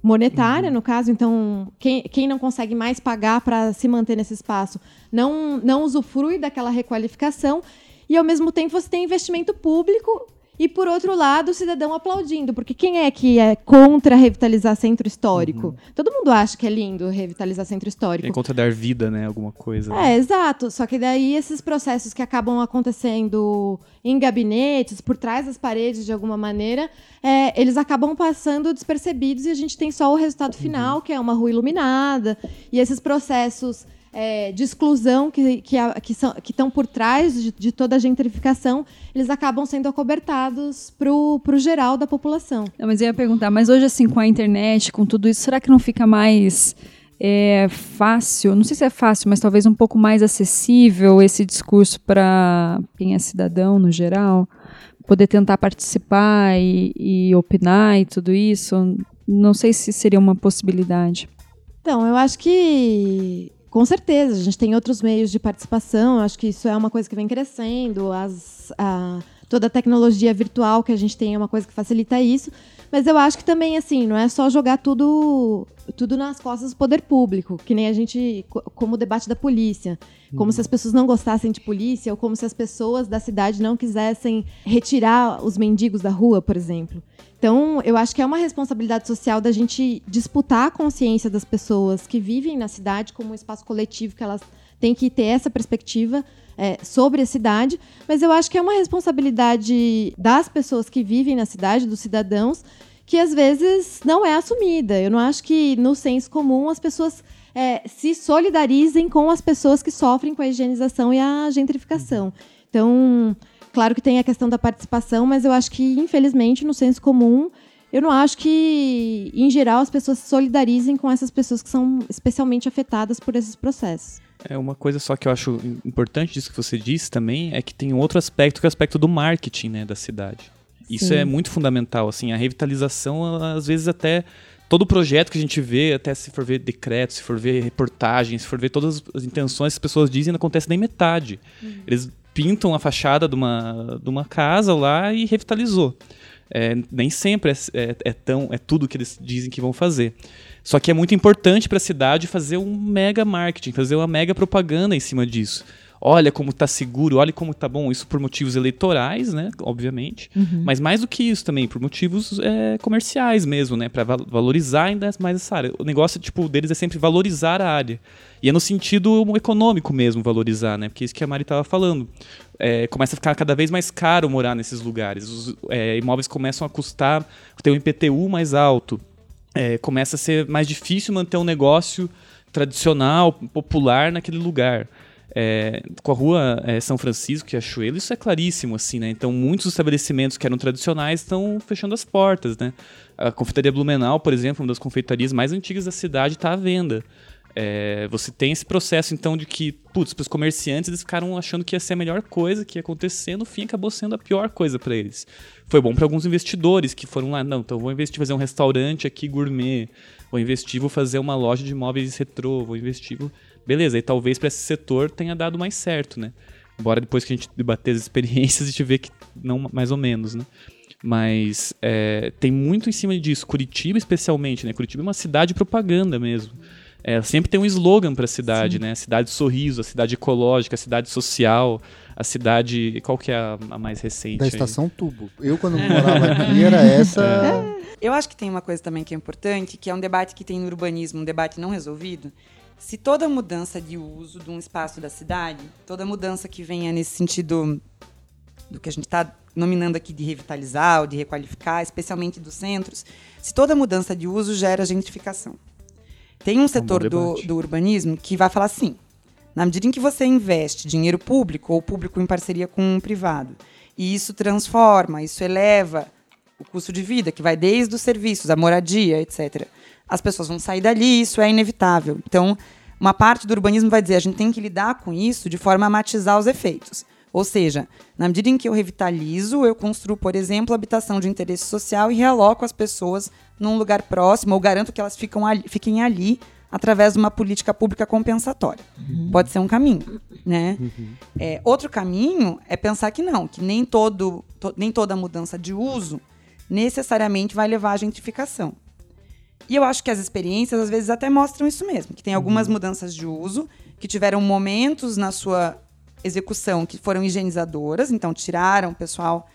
[SPEAKER 2] monetária, uhum. no caso, então quem, quem não consegue mais pagar para se manter nesse espaço não, não usufrui daquela requalificação e ao mesmo tempo você tem investimento público e, por outro lado, o cidadão aplaudindo, porque quem é que é contra revitalizar centro histórico? Uhum. Todo mundo acha que é lindo revitalizar centro histórico.
[SPEAKER 3] É contra dar vida, né? Alguma coisa.
[SPEAKER 2] É, né? exato. Só que daí esses processos que acabam acontecendo em gabinetes, por trás das paredes, de alguma maneira, é, eles acabam passando despercebidos e a gente tem só o resultado uhum. final, que é uma rua iluminada. E esses processos é, de exclusão que, que, que, são, que estão por trás de, de, toda a gentrificação, eles acabam sendo acobertados para o geral da população.
[SPEAKER 5] Não, mas eu ia perguntar, mas hoje assim, com a internet, com tudo isso, será que não fica mais é, fácil, não sei se é fácil, mas talvez um pouco mais acessível esse discurso para quem é cidadão no geral? Poder tentar participar e, e opinar e tudo isso? Não sei se seria uma possibilidade.
[SPEAKER 2] Então, eu acho que com certeza, a gente tem outros meios de participação, acho que isso é uma coisa que vem crescendo, as, a, toda a tecnologia virtual que a gente tem é uma coisa que facilita isso, mas eu acho que também, assim, não é só jogar tudo, tudo nas costas do poder público, que nem a gente, como o debate da polícia, como se as pessoas não gostassem de polícia, ou como se as pessoas da cidade não quisessem retirar os mendigos da rua, por exemplo. Então, eu acho que é uma responsabilidade social da gente disputar a consciência das pessoas que vivem na cidade como um espaço coletivo, que elas têm que ter essa perspectiva é, sobre a cidade, mas eu acho que é uma responsabilidade das pessoas que vivem na cidade, dos cidadãos, que às vezes não é assumida. Eu não acho que no senso comum as pessoas é, se solidarizem com as pessoas que sofrem com a higienização e a gentrificação. Então, Claro que tem a questão da participação, mas eu acho que, infelizmente, no senso comum, eu não acho que, em geral, as pessoas se solidarizem com essas pessoas que são especialmente afetadas por esses processos.
[SPEAKER 3] É uma coisa só que eu acho importante disso que você disse também é que tem um outro aspecto que é o aspecto do marketing, né, da cidade. Isso Sim. é muito fundamental, assim, a revitalização, às vezes até todo projeto que a gente vê, até se for ver decreto, se for ver reportagens, se for ver todas as intenções que as pessoas dizem, não acontece nem metade. Uhum. Eles pintam a fachada de uma, de uma casa lá e revitalizou. É, nem sempre é, é, é, tão, é tudo que eles dizem que vão fazer. Só que é muito importante para a cidade fazer um mega marketing, fazer uma mega propaganda em cima disso olha como está seguro, olha como está bom. Isso por motivos eleitorais, né? Obviamente. Uhum. Mas mais do que isso também, por motivos é, comerciais mesmo, né? Para valorizar ainda mais essa área. O negócio tipo, deles é sempre valorizar a área. E é no sentido econômico mesmo valorizar, né? Porque é isso que a Mari estava falando. É, começa a ficar cada vez mais caro morar nesses lugares. Os é, imóveis começam a custar, ter um IPTU mais alto. É, começa a ser mais difícil manter um negócio tradicional, popular naquele lugar. É, com a rua é, São Francisco e Achuelo, isso é claríssimo, assim, né? Então, muitos estabelecimentos que eram tradicionais estão fechando as portas, né? A confeitaria Blumenau, por exemplo, uma das confeitarias mais antigas da cidade, está à venda. É, você tem esse processo, então, de que, putz, os comerciantes, eles ficaram achando que ia ser a melhor coisa que ia acontecer, no fim acabou sendo a pior coisa para eles. Foi bom para alguns investidores que foram lá, não, então vou investir fazer um restaurante aqui gourmet, vou investir, vou fazer uma loja de móveis retrô, vou investir, vou beleza, e talvez para esse setor tenha dado mais certo, né? Embora depois que a gente debater as experiências, a gente vê que não mais ou menos, né? Mas é, tem muito em cima disso. Curitiba, especialmente, né? Curitiba é uma cidade de propaganda mesmo. É, sempre tem um slogan para a cidade, Sim. né? A cidade sorriso, a cidade ecológica, a cidade social, a cidade. Qual que é a, a mais recente?
[SPEAKER 1] Da estação aí? Tubo. Eu, quando morava aqui, era [LAUGHS] essa.
[SPEAKER 4] É. Eu acho que tem uma coisa também que é importante, que é um debate que tem no urbanismo, um debate não resolvido, se toda mudança de uso de um espaço da cidade, toda mudança que venha nesse sentido do que a gente está nominando aqui de revitalizar ou de requalificar, especialmente dos centros, se toda mudança de uso gera gentrificação. Tem um setor um do, do urbanismo que vai falar assim: na medida em que você investe dinheiro público ou público em parceria com um privado, e isso transforma, isso eleva o custo de vida, que vai desde os serviços, a moradia, etc as pessoas vão sair dali, isso é inevitável. Então, uma parte do urbanismo vai dizer a gente tem que lidar com isso de forma a matizar os efeitos. Ou seja, na medida em que eu revitalizo, eu construo, por exemplo, habitação de interesse social e realoco as pessoas num lugar próximo, ou garanto que elas ali, fiquem ali através de uma política pública compensatória. Uhum. Pode ser um caminho. Né? Uhum. É, outro caminho é pensar que não, que nem, todo, to, nem toda mudança de uso necessariamente vai levar à gentrificação. E eu acho que as experiências, às vezes, até mostram isso mesmo. Que tem algumas uhum. mudanças de uso, que tiveram momentos na sua execução que foram higienizadoras, então tiraram o pessoal,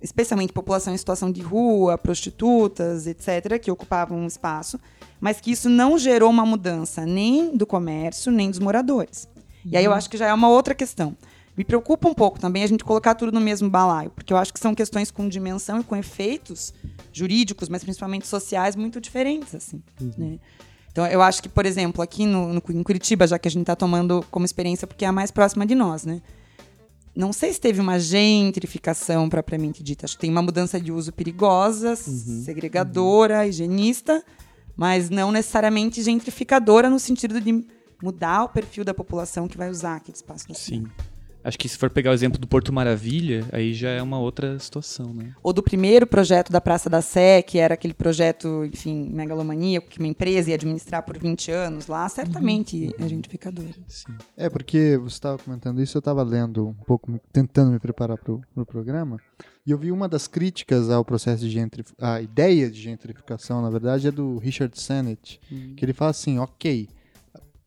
[SPEAKER 4] especialmente população em situação de rua, prostitutas, etc., que ocupavam um espaço, mas que isso não gerou uma mudança nem do comércio, nem dos moradores. Uhum. E aí eu uhum. acho que já é uma outra questão. Me preocupa um pouco também a gente colocar tudo no mesmo balaio, porque eu acho que são questões com dimensão e com efeitos jurídicos, mas principalmente sociais, muito diferentes, assim. Uhum. Né? Então, eu acho que, por exemplo, aqui no, no, em Curitiba, já que a gente está tomando como experiência, porque é a mais próxima de nós, né? Não sei se teve uma gentrificação propriamente dita. Acho que tem uma mudança de uso perigosa, uhum. segregadora, uhum. higienista, mas não necessariamente gentrificadora no sentido de mudar o perfil da população que vai usar aquele espaço.
[SPEAKER 3] Sim. Acho que se for pegar o exemplo do Porto Maravilha, aí já é uma outra situação, né?
[SPEAKER 4] Ou do primeiro projeto da Praça da Sé, que era aquele projeto, enfim, megalomaníaco, que uma empresa ia administrar por 20 anos lá, certamente uhum. é gentrificador.
[SPEAKER 1] Sim. É, porque você estava comentando isso, eu estava lendo um pouco, tentando me preparar para o pro programa, e eu vi uma das críticas ao processo de gentrificação, a ideia de gentrificação, na verdade, é do Richard Sennett, uhum. que ele fala assim, ok,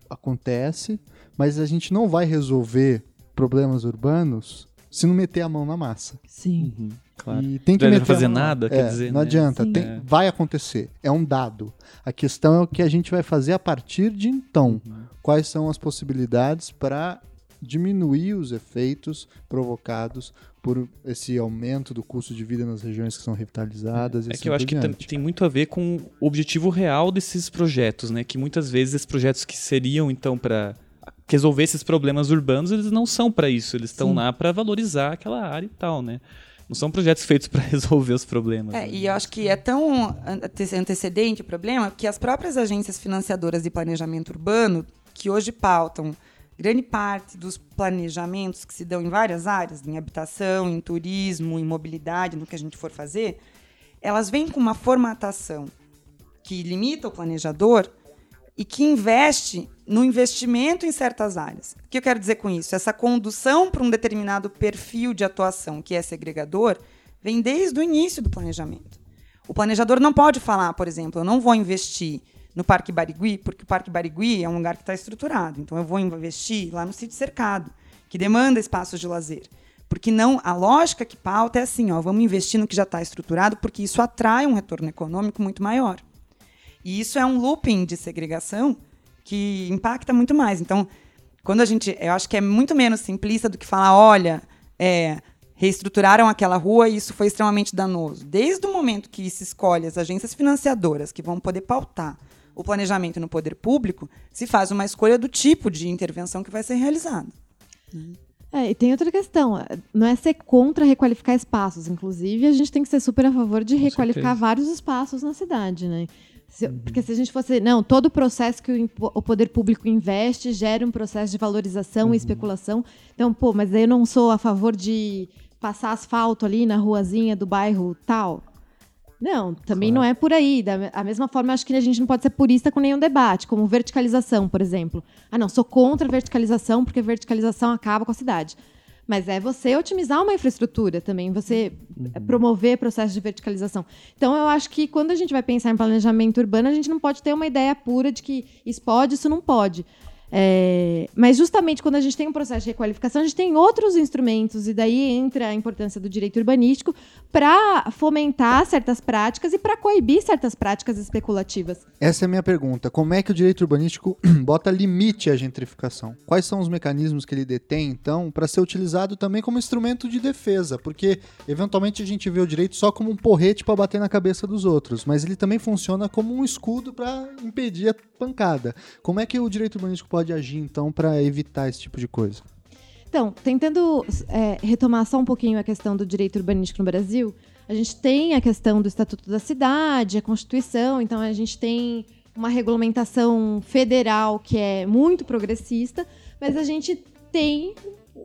[SPEAKER 1] acontece, mas a gente não vai resolver problemas urbanos se não meter a mão na massa.
[SPEAKER 2] Sim.
[SPEAKER 3] Uhum, claro. E tem que não meter fazer nada, é, quer dizer.
[SPEAKER 1] Não né? adianta, tem, é. vai acontecer. É um dado. A questão é o que a gente vai fazer a partir de então. Uhum. Quais são as possibilidades para diminuir os efeitos provocados por esse aumento do custo de vida nas regiões que são revitalizadas.
[SPEAKER 3] É, é que eu acho que tem muito a ver com o objetivo real desses projetos, né? Que muitas vezes esses projetos que seriam então para resolver esses problemas urbanos, eles não são para isso, eles estão lá para valorizar aquela área e tal, né? Não são projetos [LAUGHS] feitos para resolver os problemas.
[SPEAKER 4] É, né? E eu acho que é tão antecedente o problema que as próprias agências financiadoras de planejamento urbano, que hoje pautam grande parte dos planejamentos que se dão em várias áreas, em habitação, em turismo, em mobilidade, no que a gente for fazer, elas vêm com uma formatação que limita o planejador e que investe no investimento em certas áreas. O que eu quero dizer com isso? Essa condução para um determinado perfil de atuação que é segregador vem desde o início do planejamento. O planejador não pode falar, por exemplo, eu não vou investir no Parque Barigui, porque o Parque Barigui é um lugar que está estruturado. Então eu vou investir lá no sítio cercado, que demanda espaços de lazer. Porque não, a lógica que pauta é assim, ó, vamos investir no que já está estruturado, porque isso atrai um retorno econômico muito maior. E isso é um looping de segregação que impacta muito mais. Então, quando a gente. Eu acho que é muito menos simplista do que falar, olha, é, reestruturaram aquela rua e isso foi extremamente danoso. Desde o momento que se escolhe as agências financiadoras que vão poder pautar o planejamento no poder público, se faz uma escolha do tipo de intervenção que vai ser realizada.
[SPEAKER 2] É, e tem outra questão, não é ser contra requalificar espaços, inclusive a gente tem que ser super a favor de
[SPEAKER 3] Com
[SPEAKER 2] requalificar
[SPEAKER 3] certeza.
[SPEAKER 2] vários espaços na cidade, né? Se- Porque se a gente fosse, não, todo o processo que o, o poder público investe gera um processo de valorização e especulação. Então, pô, mas eu não sou a favor de passar asfalto ali na ruazinha do bairro tal. Não, também não é por aí. Da a mesma forma, acho que a gente não pode ser purista com nenhum debate, como verticalização, por exemplo. Ah, não, sou contra a verticalização porque verticalização acaba com a cidade. Mas é você otimizar uma infraestrutura também, você eh, promover processos de verticalização. Então, eu acho que quando a gente vai pensar em planejamento urbano, a gente não pode ter uma ideia pura de que isso pode, isso não pode. É, mas justamente quando a gente tem um processo de requalificação, a gente tem outros instrumentos, e daí entra a importância do direito urbanístico para fomentar certas práticas e para coibir certas práticas especulativas.
[SPEAKER 1] Essa é a minha pergunta. Como é que o direito urbanístico [CLEARS THROAT] bota limite à gentrificação? Quais são os mecanismos que ele detém, então, para ser utilizado também como instrumento de defesa? Porque, eventualmente, a gente vê o direito só como um porrete para bater na cabeça dos outros, mas ele também funciona como um escudo para impedir a pancada. Como é que o direito urbanístico pode agir, então, para evitar esse tipo de coisa?
[SPEAKER 2] Então, tentando é, retomar só um pouquinho a questão do direito urbanístico no Brasil, a gente tem a questão do Estatuto da Cidade, a Constituição, então a gente tem uma regulamentação federal que é muito progressista, mas a gente tem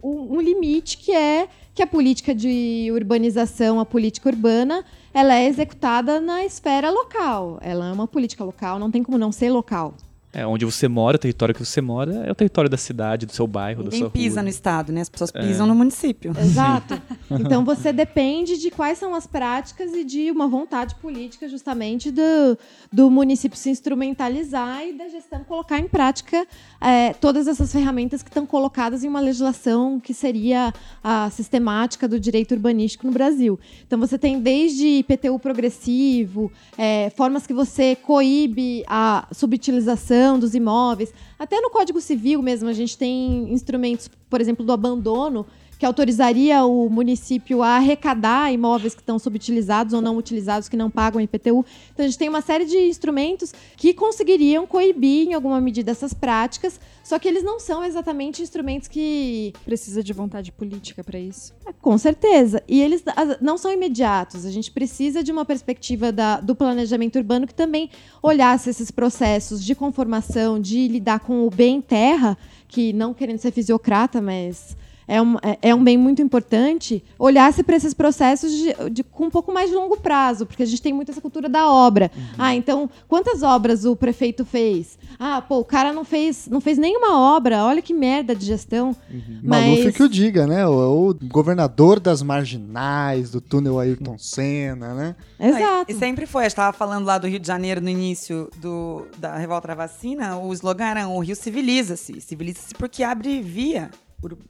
[SPEAKER 2] um, um limite que é que a política de urbanização, a política urbana, ela é executada na esfera local. Ela é uma política local, não tem como não ser local.
[SPEAKER 3] É, onde você mora, o território que você mora, é o território da cidade, do seu bairro, da
[SPEAKER 4] Ninguém
[SPEAKER 3] sua
[SPEAKER 4] pisa
[SPEAKER 3] rua.
[SPEAKER 4] no estado, né? As pessoas pisam no município.
[SPEAKER 2] Exato. [LAUGHS] Então você depende de quais são as práticas e de uma vontade política, justamente, do, do município se instrumentalizar e da gestão colocar em prática é, todas essas ferramentas que estão colocadas em uma legislação que seria a sistemática do direito urbanístico no Brasil. Então você tem desde IPTU progressivo, é, formas que você coíbe a subutilização dos imóveis, até no Código Civil mesmo a gente tem instrumentos, por exemplo, do abandono, que autorizaria o município a arrecadar imóveis que estão subutilizados ou não utilizados, que não pagam IPTU. Então, a gente tem uma série de instrumentos que conseguiriam coibir, em alguma medida, essas práticas, só que eles não são exatamente instrumentos que
[SPEAKER 5] Precisa de vontade política para isso.
[SPEAKER 2] é, Com certeza. E eles não são imediatos. A gente precisa de uma perspectiva da- do planejamento urbano que também olhasse esses processos de conformação, de lidar com o bem terra, que não querendo ser fisiocrata, mas é um, é- é um bem muito importante, olhasse para esses processos de, de- com um pouco mais de longo prazo, porque a gente tem muito essa cultura da obra. Ah, então, quantas obras o prefeito fez? Ah, pô, o cara não fez, não fez nenhuma obra, olha que merda de gestão.
[SPEAKER 1] Maluf
[SPEAKER 2] Mas-
[SPEAKER 1] que o diga, né? O, o governador das marginais, do túnel Ayrton Senna, né?
[SPEAKER 2] Exato.
[SPEAKER 4] E sempre foi. A gente estava falando lá do Rio de Janeiro no início do, da revolta da vacina. O slogan era o Rio civiliza-se. Civiliza-se porque abre via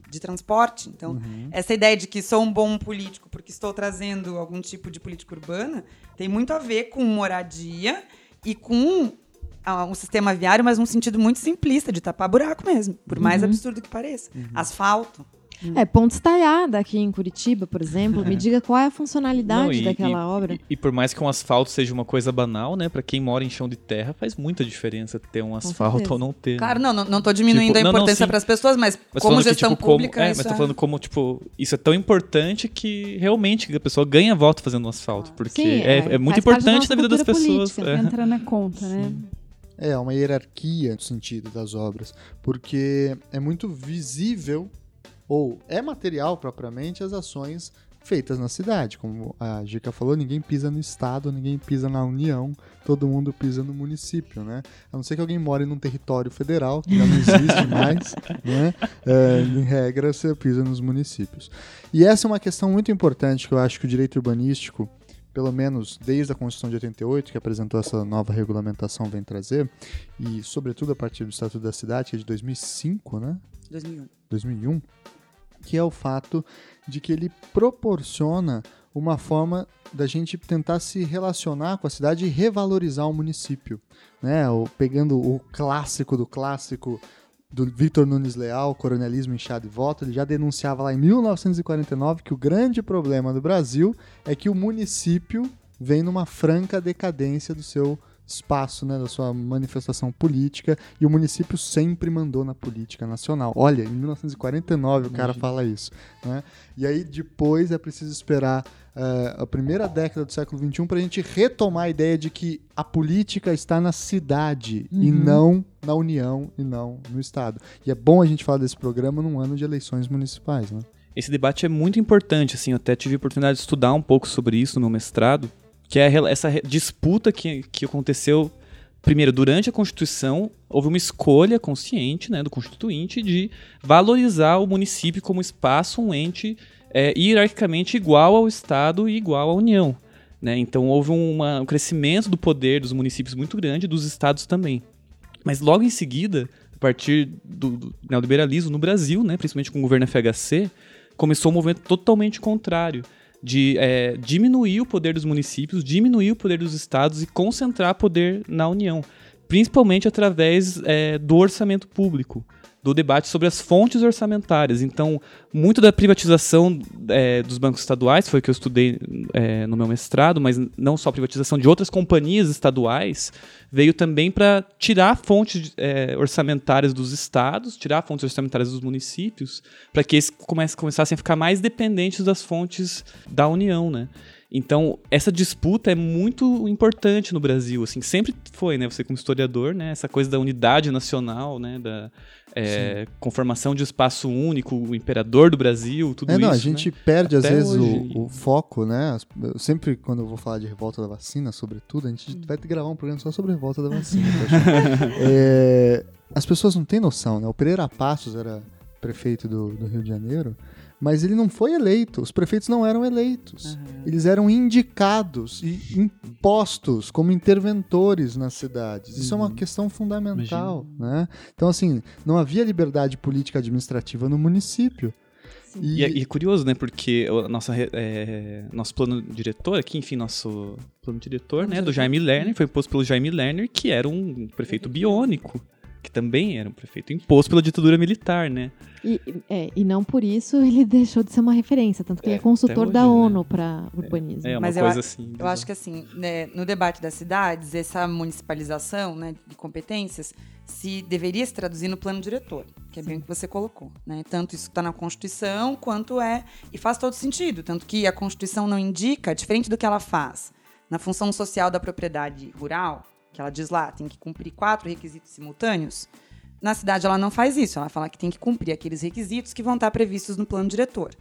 [SPEAKER 4] de transporte. Então, essa ideia de que sou um bom político porque estou trazendo algum tipo de política urbana tem muito a ver com moradia e com ah, um sistema viário, mas num sentido muito simplista, de tapar buraco mesmo. Por mais absurdo que pareça. Asfalto.
[SPEAKER 2] É, ponte estaiada aqui em Curitiba, por exemplo. Me [LAUGHS] diga qual é a funcionalidade
[SPEAKER 3] Não, e-
[SPEAKER 2] daquela
[SPEAKER 3] e-
[SPEAKER 2] obra.
[SPEAKER 3] E, e por mais que um asfalto seja uma coisa banal, né? Pra quem mora em chão de terra, faz muita diferença ter um asfalto ou não ter.
[SPEAKER 4] Claro, não, não, não tô diminuindo
[SPEAKER 3] Tipo,
[SPEAKER 4] a importância
[SPEAKER 3] sim.
[SPEAKER 4] para as pessoas, mas,
[SPEAKER 3] Mas
[SPEAKER 4] como
[SPEAKER 3] falando que,
[SPEAKER 4] gestão
[SPEAKER 3] tipo, como-
[SPEAKER 4] pública.
[SPEAKER 3] é,
[SPEAKER 4] isso
[SPEAKER 3] mas tô
[SPEAKER 4] é-
[SPEAKER 3] falando como, tipo, isso é tão importante que realmente a pessoa ganha voto fazendo um asfalto. Porque
[SPEAKER 2] Sim,
[SPEAKER 3] é,
[SPEAKER 2] é,
[SPEAKER 3] é muito
[SPEAKER 2] da
[SPEAKER 3] importante na vida das pessoas.
[SPEAKER 2] política,
[SPEAKER 3] é.
[SPEAKER 5] Entra na conta, né?
[SPEAKER 1] É, uma hierarquia no sentido das obras, porque é muito visível, ou é material propriamente, as ações feitas na cidade. Como a Gica falou, ninguém pisa no Estado, ninguém pisa na União, todo mundo pisa no município, né? A não ser que alguém more num território federal, que já não existe [LAUGHS] mais, né? É, em regra, você pisa nos municípios. E essa é uma questão muito importante que eu acho que o direito urbanístico pelo menos desde a Constituição de 88, que apresentou essa nova regulamentação, vem trazer, e sobretudo a partir do Estatuto da Cidade, que é de 2005, né?
[SPEAKER 4] 2001.
[SPEAKER 1] 2001, que é o fato de que ele proporciona uma forma da gente tentar se relacionar com a cidade e revalorizar o município, né? O, pegando o clássico do clássico do Victor Nunes Leal, Coronelismo, Inchado e Voto, ele já denunciava lá em 1949 que o grande problema do Brasil é que o município vem numa franca decadência do seu espaço, né, da sua manifestação política, e o município sempre mandou na política nacional. Olha, em 1949 o cara fala isso, né? E aí depois é preciso esperar uh, a primeira década do século XXI para a gente retomar a ideia de que a política está na cidade uhum. e não na União e não no Estado. E é bom a gente falar desse programa num ano de eleições municipais, né?
[SPEAKER 3] Esse debate é muito importante, assim, eu até tive a oportunidade de estudar um pouco sobre isso no meu mestrado, que é essa disputa que, que aconteceu primeiro, durante a Constituição, houve uma escolha consciente né, do Constituinte de valorizar o município como espaço, um ente é, hierarquicamente igual ao Estado e igual à União. Né? Então houve uma, um crescimento do poder dos municípios muito grande, dos estados também. Mas logo em seguida, a partir do, do neoliberalismo no Brasil, né, principalmente com o governo FHC, começou um movimento totalmente contrário de é, diminuir o poder dos municípios, diminuir o poder dos estados e concentrar poder na União, principalmente através é, do orçamento público do debate sobre as fontes orçamentárias. Então, muito da privatização é, dos bancos estaduais, foi o que eu estudei é, no meu mestrado, mas não só privatização de outras companhias estaduais, veio também para tirar fontes é, orçamentárias dos estados, tirar fontes orçamentárias dos municípios, para que eles começassem a ficar mais dependentes das fontes da União, né? Então, essa disputa é muito importante no Brasil, assim, sempre foi, né? Você como historiador, né? Essa coisa da unidade nacional, né? Da é, conformação de espaço único, o imperador do Brasil, tudo
[SPEAKER 1] é,
[SPEAKER 3] não,
[SPEAKER 1] isso. A gente
[SPEAKER 3] né?
[SPEAKER 1] perde, Até às vezes, o, o, foco, né? Eu sempre, quando eu vou falar de revolta da vacina, sobretudo, a gente vai ter que gravar um programa só sobre revolta da vacina. [LAUGHS] é, as pessoas não têm noção, né? O Pereira Passos era prefeito do, do Rio de Janeiro mas ele não foi eleito. Os prefeitos não eram eleitos. Uhum. Eles eram indicados e impostos como interventores nas cidades. Isso uhum. é uma uhum. questão fundamental. Né? Então, assim, não havia liberdade política administrativa no município.
[SPEAKER 3] E, e, é, e, é curioso, né? Porque o nossa, é, nosso plano diretor aqui, enfim, nosso plano diretor, né? Do Jaime Lerner, foi imposto pelo Jaime Lerner, que era um prefeito biônico que também era um prefeito imposto pela ditadura militar, né?
[SPEAKER 2] E, é, e não por isso ele [LAUGHS] deixou de ser uma referência, tanto que é, ele é consultor hoje, da ONU né? para urbanismo.
[SPEAKER 3] É, é uma
[SPEAKER 4] Mas
[SPEAKER 3] coisa
[SPEAKER 4] eu,
[SPEAKER 3] assim.
[SPEAKER 4] Eu acho que assim, né, no debate das cidades, essa municipalização né, de competências se deveria se traduzir no plano diretor, que é Sim. bem o que você colocou. Né? Tanto isso está na Constituição, quanto é. E faz todo sentido. Tanto que a Constituição não indica, diferente do que ela faz na função social da propriedade rural, que ela diz lá, tem que cumprir quatro requisitos simultâneos. Na cidade ela não faz isso, ela fala que tem que cumprir aqueles requisitos que vão estar previstos no plano diretor.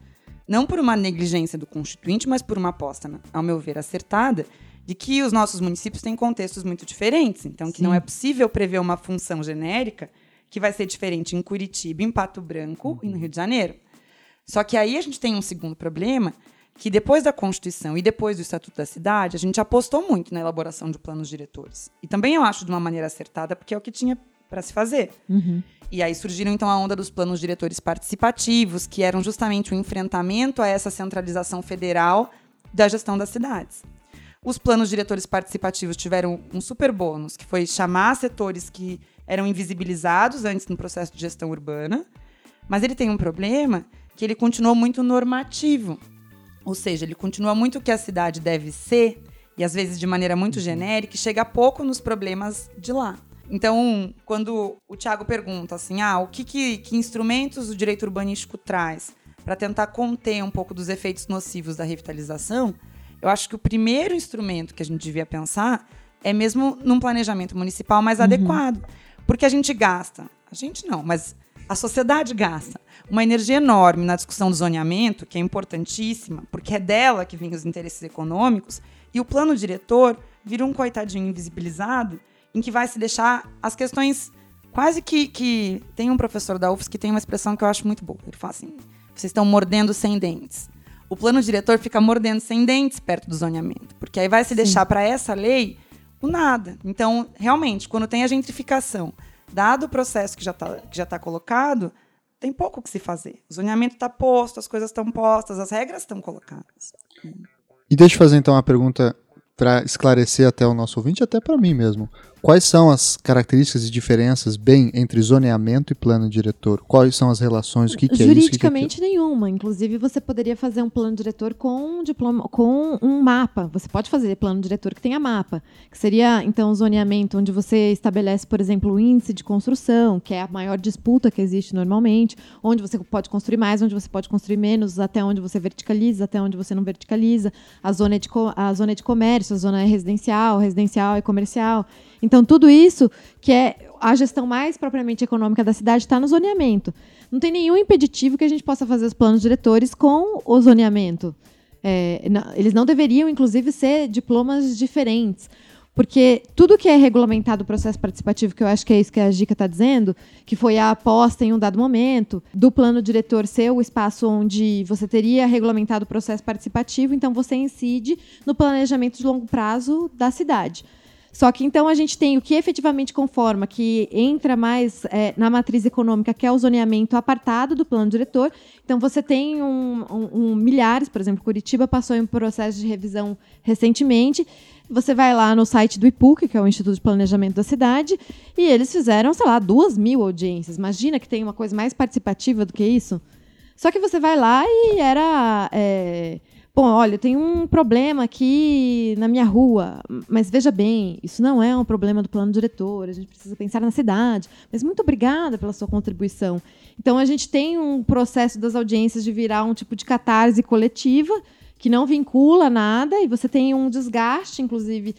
[SPEAKER 4] Não por uma negligência do constituinte, mas por uma aposta, ao meu ver, acertada, de que os nossos municípios têm contextos muito diferentes. Então, que Sim. não é possível prever uma função genérica que vai ser diferente em Curitiba, em Pato Branco uhum. e no Rio de Janeiro. Só que aí a gente tem um segundo problema, que depois da Constituição e depois do Estatuto da Cidade, a gente apostou muito na elaboração de planos diretores. E também eu acho de uma maneira acertada, porque é o que tinha para se fazer. Uhum. E aí surgiram então a onda dos planos diretores participativos, que eram justamente o um enfrentamento a essa centralização federal da gestão das cidades. Os planos diretores participativos tiveram um super bônus, que foi chamar setores que eram invisibilizados antes no processo de gestão urbana, mas ele tem um problema que ele continuou muito normativo. Ou seja, ele continua muito o que a cidade deve ser, e às vezes de maneira muito uhum. genérica, e chega pouco nos problemas de lá. Então, quando o Tiago pergunta assim, ah, o que, que, que instrumentos o direito urbanístico traz para tentar conter um pouco dos efeitos nocivos da revitalização, eu acho que o primeiro instrumento que a gente devia pensar é mesmo num planejamento municipal mais uhum. adequado. Porque a gente gasta, a gente não, mas a sociedade gasta uma energia enorme na discussão do zoneamento, que é importantíssima, porque é dela que vêm os interesses econômicos, e o plano diretor vira um coitadinho invisibilizado, em que vai se deixar as questões quase que, que tem um professor da UFS que tem uma expressão que eu acho muito boa. Ele fala assim: vocês estão mordendo sem dentes. O plano diretor fica mordendo sem dentes perto do zoneamento, porque aí vai se Sim. deixar para essa lei o nada. Então, realmente, quando tem a gentrificação, dado o processo que já está tá colocado, tem pouco que se fazer. O zoneamento está posto, as coisas estão postas, as regras estão colocadas.
[SPEAKER 1] E deixa eu fazer então uma pergunta para esclarecer até o nosso ouvinte, até para mim mesmo. Quais são as características e diferenças, bem, entre zoneamento e plano diretor? Quais são as relações? O que, que é isso?
[SPEAKER 2] Juridicamente
[SPEAKER 1] que que é
[SPEAKER 2] nenhuma. Inclusive, você poderia fazer um plano diretor com um diploma, com um mapa. Você pode fazer plano diretor que tenha mapa, que seria então zoneamento, onde você estabelece, por exemplo, o índice de construção, que é a maior disputa que existe normalmente, onde você pode construir mais, onde você pode construir menos, até onde você verticaliza, até onde você não verticaliza, a zona de, a zona de comércio, a zona residencial, residencial e comercial. Então, tudo isso, que é a gestão mais propriamente econômica da cidade, está no zoneamento. Não tem nenhum impeditivo que a gente possa fazer os planos diretores com o zoneamento. É, não, eles não deveriam, inclusive, ser diplomas diferentes. Porque tudo que é regulamentado o processo participativo, que eu acho que é isso que a Gica está dizendo, que foi a aposta em um dado momento, do plano diretor ser o espaço onde você teria regulamentado o processo participativo, então você incide no planejamento de longo prazo da cidade. Só que então a gente tem o que efetivamente conforma, que entra mais é, na matriz econômica, que é o zoneamento apartado do plano diretor. Então você tem um, um, um milhares, por exemplo, Curitiba passou em um processo de revisão recentemente. Você vai lá no site do IPUC, que é o Instituto de Planejamento da Cidade, e eles fizeram, sei lá, duas mil audiências. Imagina que tem uma coisa mais participativa do que isso. Só que você vai lá e era. É, Bom, olha, tem um problema aqui na minha rua, mas veja bem, isso não é um problema do plano diretor, a gente precisa pensar na cidade. Mas muito obrigada pela sua contribuição. Então, a gente tem um processo das audiências de virar um tipo de catarse coletiva, que não vincula nada e você tem um desgaste, inclusive,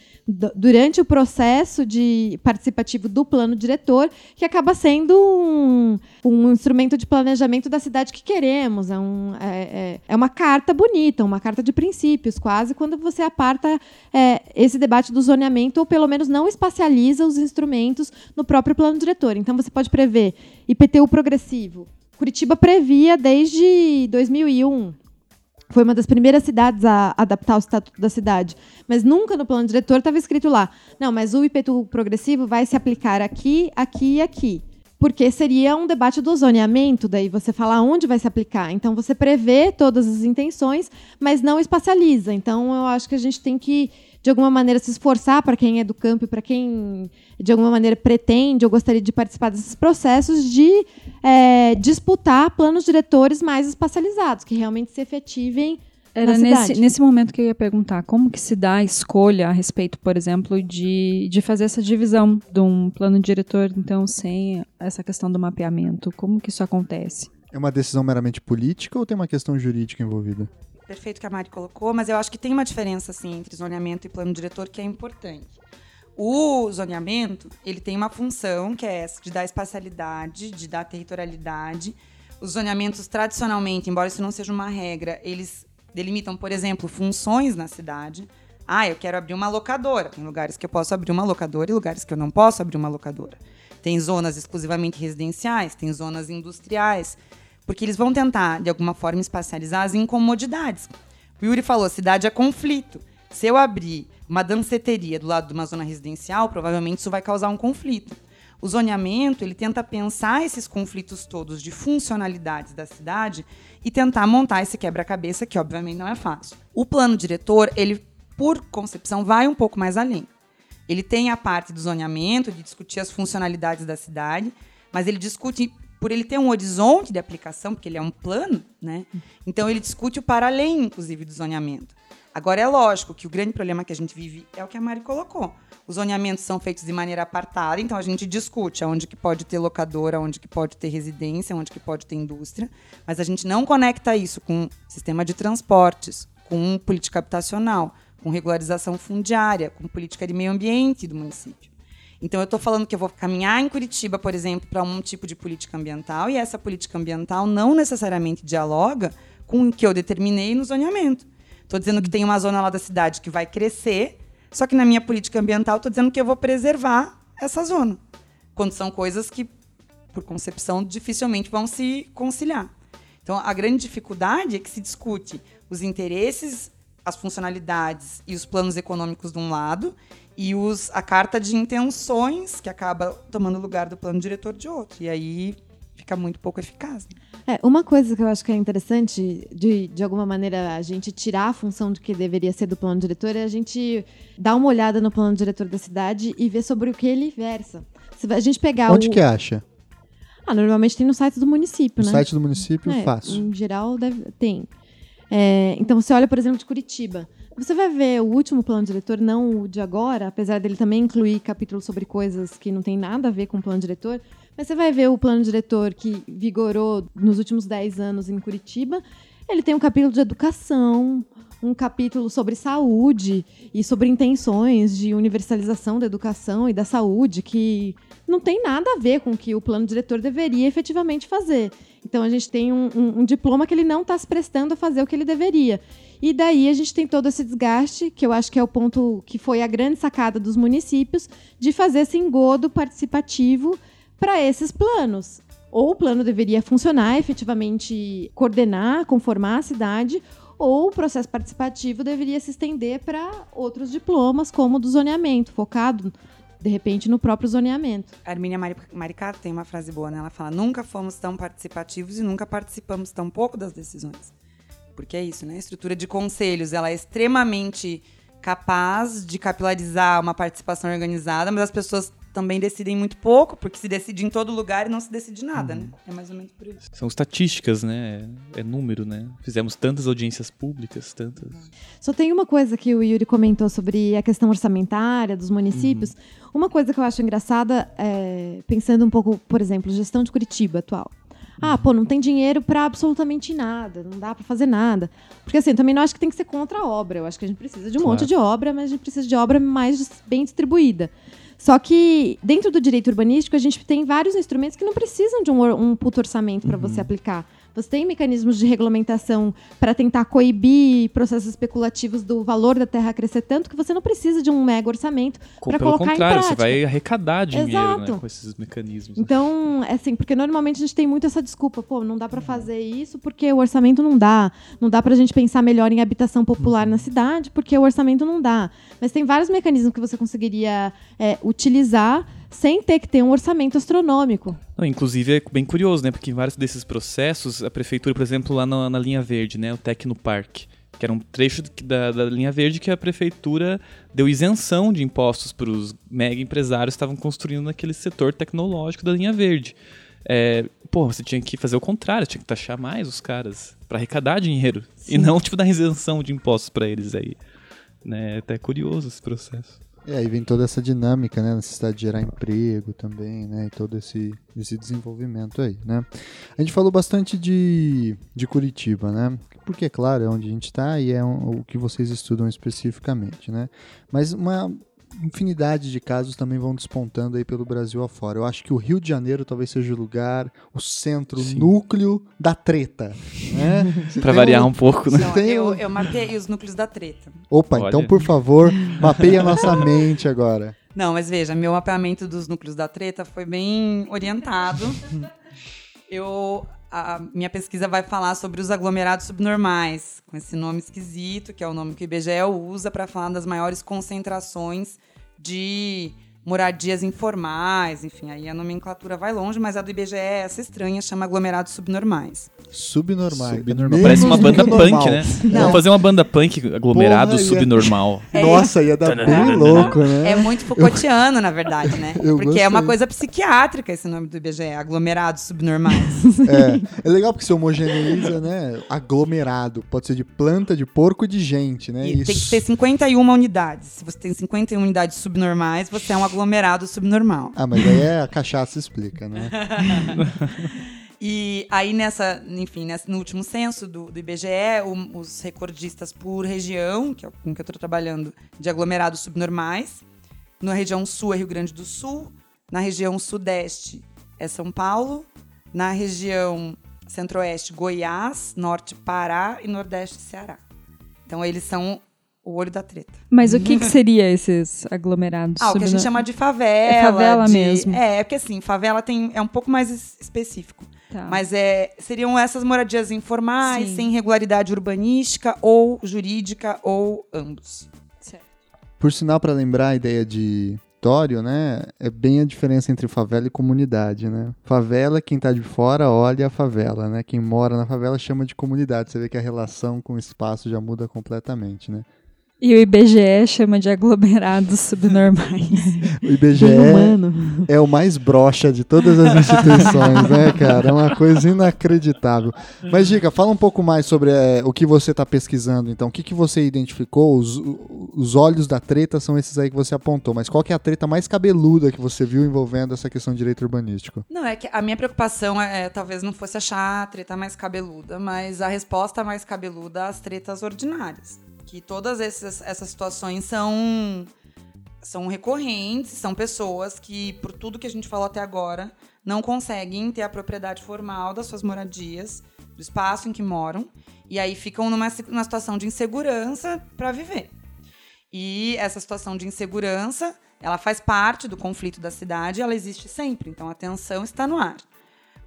[SPEAKER 2] durante o processo de participativo do plano diretor, que acaba sendo um, um instrumento de planejamento da cidade que queremos. É, um, é, é, é, uma carta bonita, uma carta de princípios, quase, quando você aparta é, esse debate do zoneamento, ou pelo menos não espacializa os instrumentos no próprio plano diretor. Então, você pode prever IPTU progressivo. Curitiba previa desde 2001 foi uma das primeiras cidades a adaptar o estatuto da cidade. Mas nunca no plano diretor estava escrito lá: não, mas o IPTU progressivo vai se aplicar aqui, aqui e aqui. Porque seria um debate do zoneamento, daí você fala onde vai se aplicar. Então você prevê todas as intenções, mas não espacializa. Então eu acho que a gente tem que de alguma maneira se esforçar para quem é do campo e para quem de alguma maneira pretende ou gostaria de participar desses processos de é, disputar planos diretores mais espacializados que realmente se efetivem
[SPEAKER 5] era nesse, nesse momento que eu ia perguntar, como que se dá a escolha a respeito, por exemplo, de, de fazer essa divisão de um plano diretor, então, sem essa questão do mapeamento? Como que isso acontece?
[SPEAKER 1] É uma decisão meramente política ou tem uma questão jurídica envolvida?
[SPEAKER 4] Perfeito que a Mari colocou, mas eu acho que tem uma diferença assim entre zoneamento e plano diretor que é importante. O zoneamento, ele tem uma função que é essa de dar espacialidade, de dar territorialidade. Os zoneamentos tradicionalmente, embora isso não seja uma regra, eles delimitam, por exemplo, funções na cidade. Ah, eu quero abrir uma locadora. Tem lugares que eu posso abrir uma locadora e lugares que eu não posso abrir uma locadora. Tem zonas exclusivamente residenciais, tem zonas industriais. Porque eles vão tentar, de alguma forma, espacializar as incomodidades. O Yuri falou: cidade é conflito. Se eu abrir uma danceteria do lado de uma zona residencial, provavelmente isso vai causar um conflito. O zoneamento, ele tenta pensar esses conflitos todos de funcionalidades da cidade e tentar montar esse quebra-cabeça, que obviamente não é fácil. O plano diretor, ele, por concepção, vai um pouco mais além. Ele tem a parte do zoneamento, de discutir as funcionalidades da cidade, mas ele discute por ele ter um horizonte de aplicação, porque ele é um plano, né? Então ele discute o para além, inclusive, do zoneamento. Agora é lógico que o grande problema que a gente vive é o que a Mari colocou. Os zoneamentos são feitos de maneira apartada, então a gente discute aonde que pode ter locadora, onde que pode ter residência, onde que pode ter indústria, mas a gente não conecta isso com sistema de transportes, com política habitacional, com regularização fundiária, com política de meio ambiente do município. Então, eu estou falando que eu vou caminhar em Curitiba, por exemplo, para um tipo de política ambiental, e essa política ambiental não necessariamente dialoga com o que eu determinei no zoneamento. Estou dizendo que tem uma zona lá da cidade que vai crescer, só que na minha política ambiental estou dizendo que eu vou preservar essa zona. Quando são coisas que, por concepção, dificilmente vão se conciliar. Então, a grande dificuldade é que se discute os interesses, as funcionalidades e os planos econômicos de um lado, e os, a carta de intenções, que acaba tomando lugar do plano diretor de outro. E aí fica muito pouco eficaz. Né?
[SPEAKER 2] É, uma coisa que eu acho que é interessante, de, de alguma maneira, a gente tirar a função de que deveria ser do plano diretor, é a gente dar uma olhada no plano diretor da cidade e ver sobre o que ele versa. Se a gente pegar
[SPEAKER 1] Onde
[SPEAKER 2] o...
[SPEAKER 1] que acha?
[SPEAKER 2] Ah, normalmente tem no site do município,
[SPEAKER 1] no
[SPEAKER 2] né?
[SPEAKER 1] No site do município,
[SPEAKER 2] é,
[SPEAKER 1] fácil.
[SPEAKER 2] Em geral, deve, tem. É, então, você olha, por exemplo, de Curitiba. Você vai ver o último plano diretor, não o de agora, apesar dele também incluir capítulos sobre coisas que não tem nada a ver com o plano diretor. Mas você vai ver o plano diretor que vigorou nos últimos 10 anos em Curitiba. Ele tem um capítulo de educação, um capítulo sobre saúde e sobre intenções de universalização da educação e da saúde, que não tem nada a ver com o que o plano diretor deveria efetivamente fazer. Então a gente tem um, um, um diploma que ele não está se prestando a fazer o que ele deveria. E daí a gente tem todo esse desgaste, que eu acho que é o ponto que foi a grande sacada dos municípios, de fazer esse engodo participativo para esses planos. Ou o plano deveria funcionar, efetivamente coordenar, conformar a cidade, ou o processo participativo deveria se estender para outros diplomas, como o do zoneamento, focado, de repente, no próprio zoneamento.
[SPEAKER 4] A Armínia Maricato tem uma frase boa, né? Ela fala: nunca fomos tão participativos e nunca participamos tão pouco das decisões. Porque é isso, né? A estrutura de conselhos ela é extremamente capaz de capilarizar uma participação organizada, mas as pessoas também decidem muito pouco, porque se decide em todo lugar e não se decide nada, uhum. né? É mais ou menos por isso.
[SPEAKER 3] São estatísticas, né? É número, né? Fizemos tantas audiências públicas, tantas.
[SPEAKER 2] Só tem uma coisa que o Yuri comentou sobre a questão orçamentária dos municípios. Uhum. Uma coisa que eu acho engraçada, é, pensando um pouco, por exemplo, gestão de Curitiba atual. Ah, pô, não tem dinheiro para absolutamente nada, não dá para fazer nada. Porque assim, também não acho que tem que ser contra a obra. Eu acho que a gente precisa de um claro. monte de obra, mas a gente precisa de obra mais bem distribuída. Só que dentro do direito urbanístico a gente tem vários instrumentos que não precisam de um, um puto orçamento para uhum. você aplicar. Você tem mecanismos de regulamentação para tentar coibir processos especulativos do valor da terra crescer tanto que você não precisa de um mega orçamento para colocar em prática.
[SPEAKER 3] você vai arrecadar dinheiro né, com esses mecanismos.
[SPEAKER 2] Então, é assim, porque normalmente a gente tem muito essa desculpa, pô, não dá para fazer isso porque o orçamento não dá. Não dá para a gente pensar melhor em habitação popular uhum. na cidade porque o orçamento não dá. Mas tem vários mecanismos que você conseguiria é, utilizar sem ter que ter um orçamento astronômico.
[SPEAKER 3] Não, inclusive é bem curioso, né? Porque em vários desses processos, a prefeitura, por exemplo, lá na, na linha verde, né? O Tecnopark, que era um trecho da, da, linha verde que a prefeitura deu isenção de impostos para os mega empresários que estavam construindo naquele setor tecnológico da linha verde. É, pô, você tinha que fazer o contrário, tinha que taxar mais os caras para arrecadar dinheiro Sim. e não tipo dar isenção de impostos para eles aí. Né? É até curioso esse processo.
[SPEAKER 1] É, aí vem toda essa dinâmica, né? Necessidade de gerar emprego também, né? E todo esse, esse desenvolvimento aí, né? A gente falou bastante de, de Curitiba, né? Porque, claro, é onde a gente está e é um, o que vocês estudam especificamente, né? Mas uma infinidade de casos também vão despontando aí pelo Brasil afora. Eu acho que o Rio de Janeiro talvez seja o lugar, o centro, o núcleo da treta. Né? [LAUGHS]
[SPEAKER 3] para variar um, um pouco, né?
[SPEAKER 4] Não, eu, eu mapeei os núcleos da treta.
[SPEAKER 1] Opa, Olha. então por favor, [LAUGHS] mapeie a nossa mente agora.
[SPEAKER 4] Não, mas veja, meu mapeamento dos núcleos da treta foi bem orientado. [LAUGHS] eu a minha pesquisa vai falar sobre os aglomerados subnormais, com esse nome esquisito, que é o nome que o IBGE usa para falar das maiores concentrações de moradias informais, enfim, aí a nomenclatura vai longe, mas a do IBGE é essa estranha, chama aglomerados subnormais.
[SPEAKER 1] Subnormais.
[SPEAKER 3] Subnormal. Parece uma banda punk, né? Não. Vamos fazer uma banda punk aglomerado Porra, subnormal.
[SPEAKER 1] Ia... [LAUGHS] Nossa, ia dar bem louco, né?
[SPEAKER 4] É muito Foucaultiano, na verdade, né? [LAUGHS] Eu porque gostei. é uma coisa psiquiátrica esse nome do IBGE, aglomerados subnormais. [LAUGHS]
[SPEAKER 1] É, é legal porque se homogeneiza, né? Aglomerado. Pode ser de planta, de porco e de gente, né?
[SPEAKER 4] E Isso. tem que ter 51 unidades. Se você tem 51 unidades subnormais, você é um aglomerado subnormal.
[SPEAKER 1] Ah, mas aí é a cachaça explica, né?
[SPEAKER 4] E aí nessa, enfim, nessa, no último censo do, do IBGE, o, os recordistas por região, que é com que eu estou trabalhando, de aglomerados subnormais, na região sul é Rio Grande do Sul, na região sudeste é São Paulo, na região centro-oeste Goiás, norte Pará e nordeste Ceará. Então eles são o olho da treta.
[SPEAKER 5] Mas o que, que [LAUGHS] seria esses aglomerados?
[SPEAKER 4] Ah, o que a gente chama de favela.
[SPEAKER 5] É favela
[SPEAKER 4] de...
[SPEAKER 5] mesmo.
[SPEAKER 4] É, porque assim, favela tem, é um pouco mais específico. Tá. Mas é, seriam essas moradias informais, Sim. sem regularidade urbanística ou jurídica ou ambos.
[SPEAKER 1] Certo. Por sinal, para lembrar a ideia de território, né, é bem a diferença entre favela e comunidade, né? Favela, quem tá de fora olha a favela, né? Quem mora na favela chama de comunidade. Você vê que a relação com o espaço já muda completamente, né?
[SPEAKER 5] E o IBGE chama de aglomerados subnormais. [LAUGHS]
[SPEAKER 1] O IBGE é o mais broxa de todas as instituições, né, cara? É uma coisa inacreditável. Mas, Dica, fala um pouco mais sobre é, o que você está pesquisando, então. O que, que você identificou? Os, os olhos da treta são esses aí que você apontou, mas qual que é a treta mais cabeluda que você viu envolvendo essa questão de direito urbanístico?
[SPEAKER 4] Não, é que a minha preocupação é, talvez não fosse achar a treta mais cabeluda, mas a resposta mais cabeluda às tretas ordinárias que todas essas, essas situações são são recorrentes, são pessoas que, por tudo que a gente falou até agora, não conseguem ter a propriedade formal das suas moradias, do espaço em que moram, e aí ficam numa, numa situação de insegurança para viver. E essa situação de insegurança, ela faz parte do conflito da cidade, ela existe sempre, então a tensão está no ar.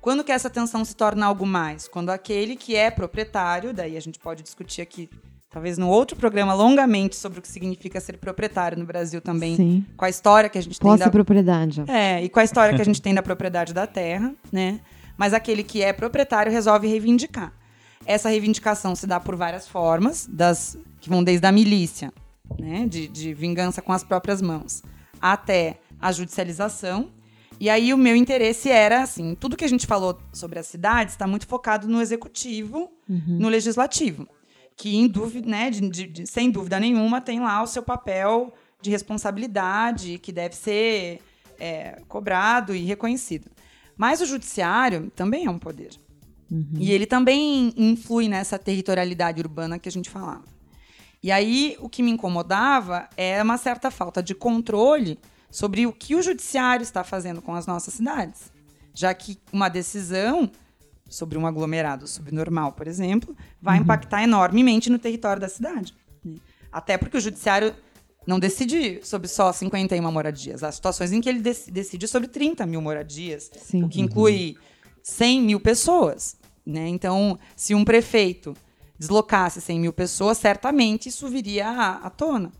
[SPEAKER 4] Quando que essa tensão se torna algo mais? Quando aquele que é proprietário, daí a gente pode discutir aqui talvez no outro programa longamente sobre o que significa ser proprietário no Brasil também,
[SPEAKER 2] Sim.
[SPEAKER 4] com a história que a gente
[SPEAKER 2] Posse
[SPEAKER 4] tem da
[SPEAKER 2] propriedade.
[SPEAKER 4] É, e com a história que a gente tem da propriedade da terra, né? Mas aquele que é proprietário resolve reivindicar. Essa reivindicação se dá por várias formas, das que vão desde a milícia, né, de, de vingança com as próprias mãos, até a judicialização. E aí o meu interesse era assim, tudo que a gente falou sobre as cidades está muito focado no executivo,
[SPEAKER 2] Uhum.
[SPEAKER 4] no legislativo que em dúvida, né, de, de, sem dúvida nenhuma tem lá o seu papel de responsabilidade que deve ser é, cobrado e reconhecido. Mas o judiciário também é um poder.
[SPEAKER 2] Uhum.
[SPEAKER 4] E ele também influi nessa territorialidade urbana que a gente falava. E aí o que me incomodava é uma certa falta de controle sobre o que o judiciário está fazendo com as nossas cidades. Já que uma decisão sobre um aglomerado subnormal, por exemplo, vai uhum. impactar enormemente no território da cidade. Né? Até porque o judiciário não decide sobre só 51 moradias. Há situações em que ele decide sobre 30 mil moradias, Sim. o que inclui 100 mil pessoas. Né? Então, se um prefeito deslocasse 100 mil pessoas, certamente isso viria à, à tona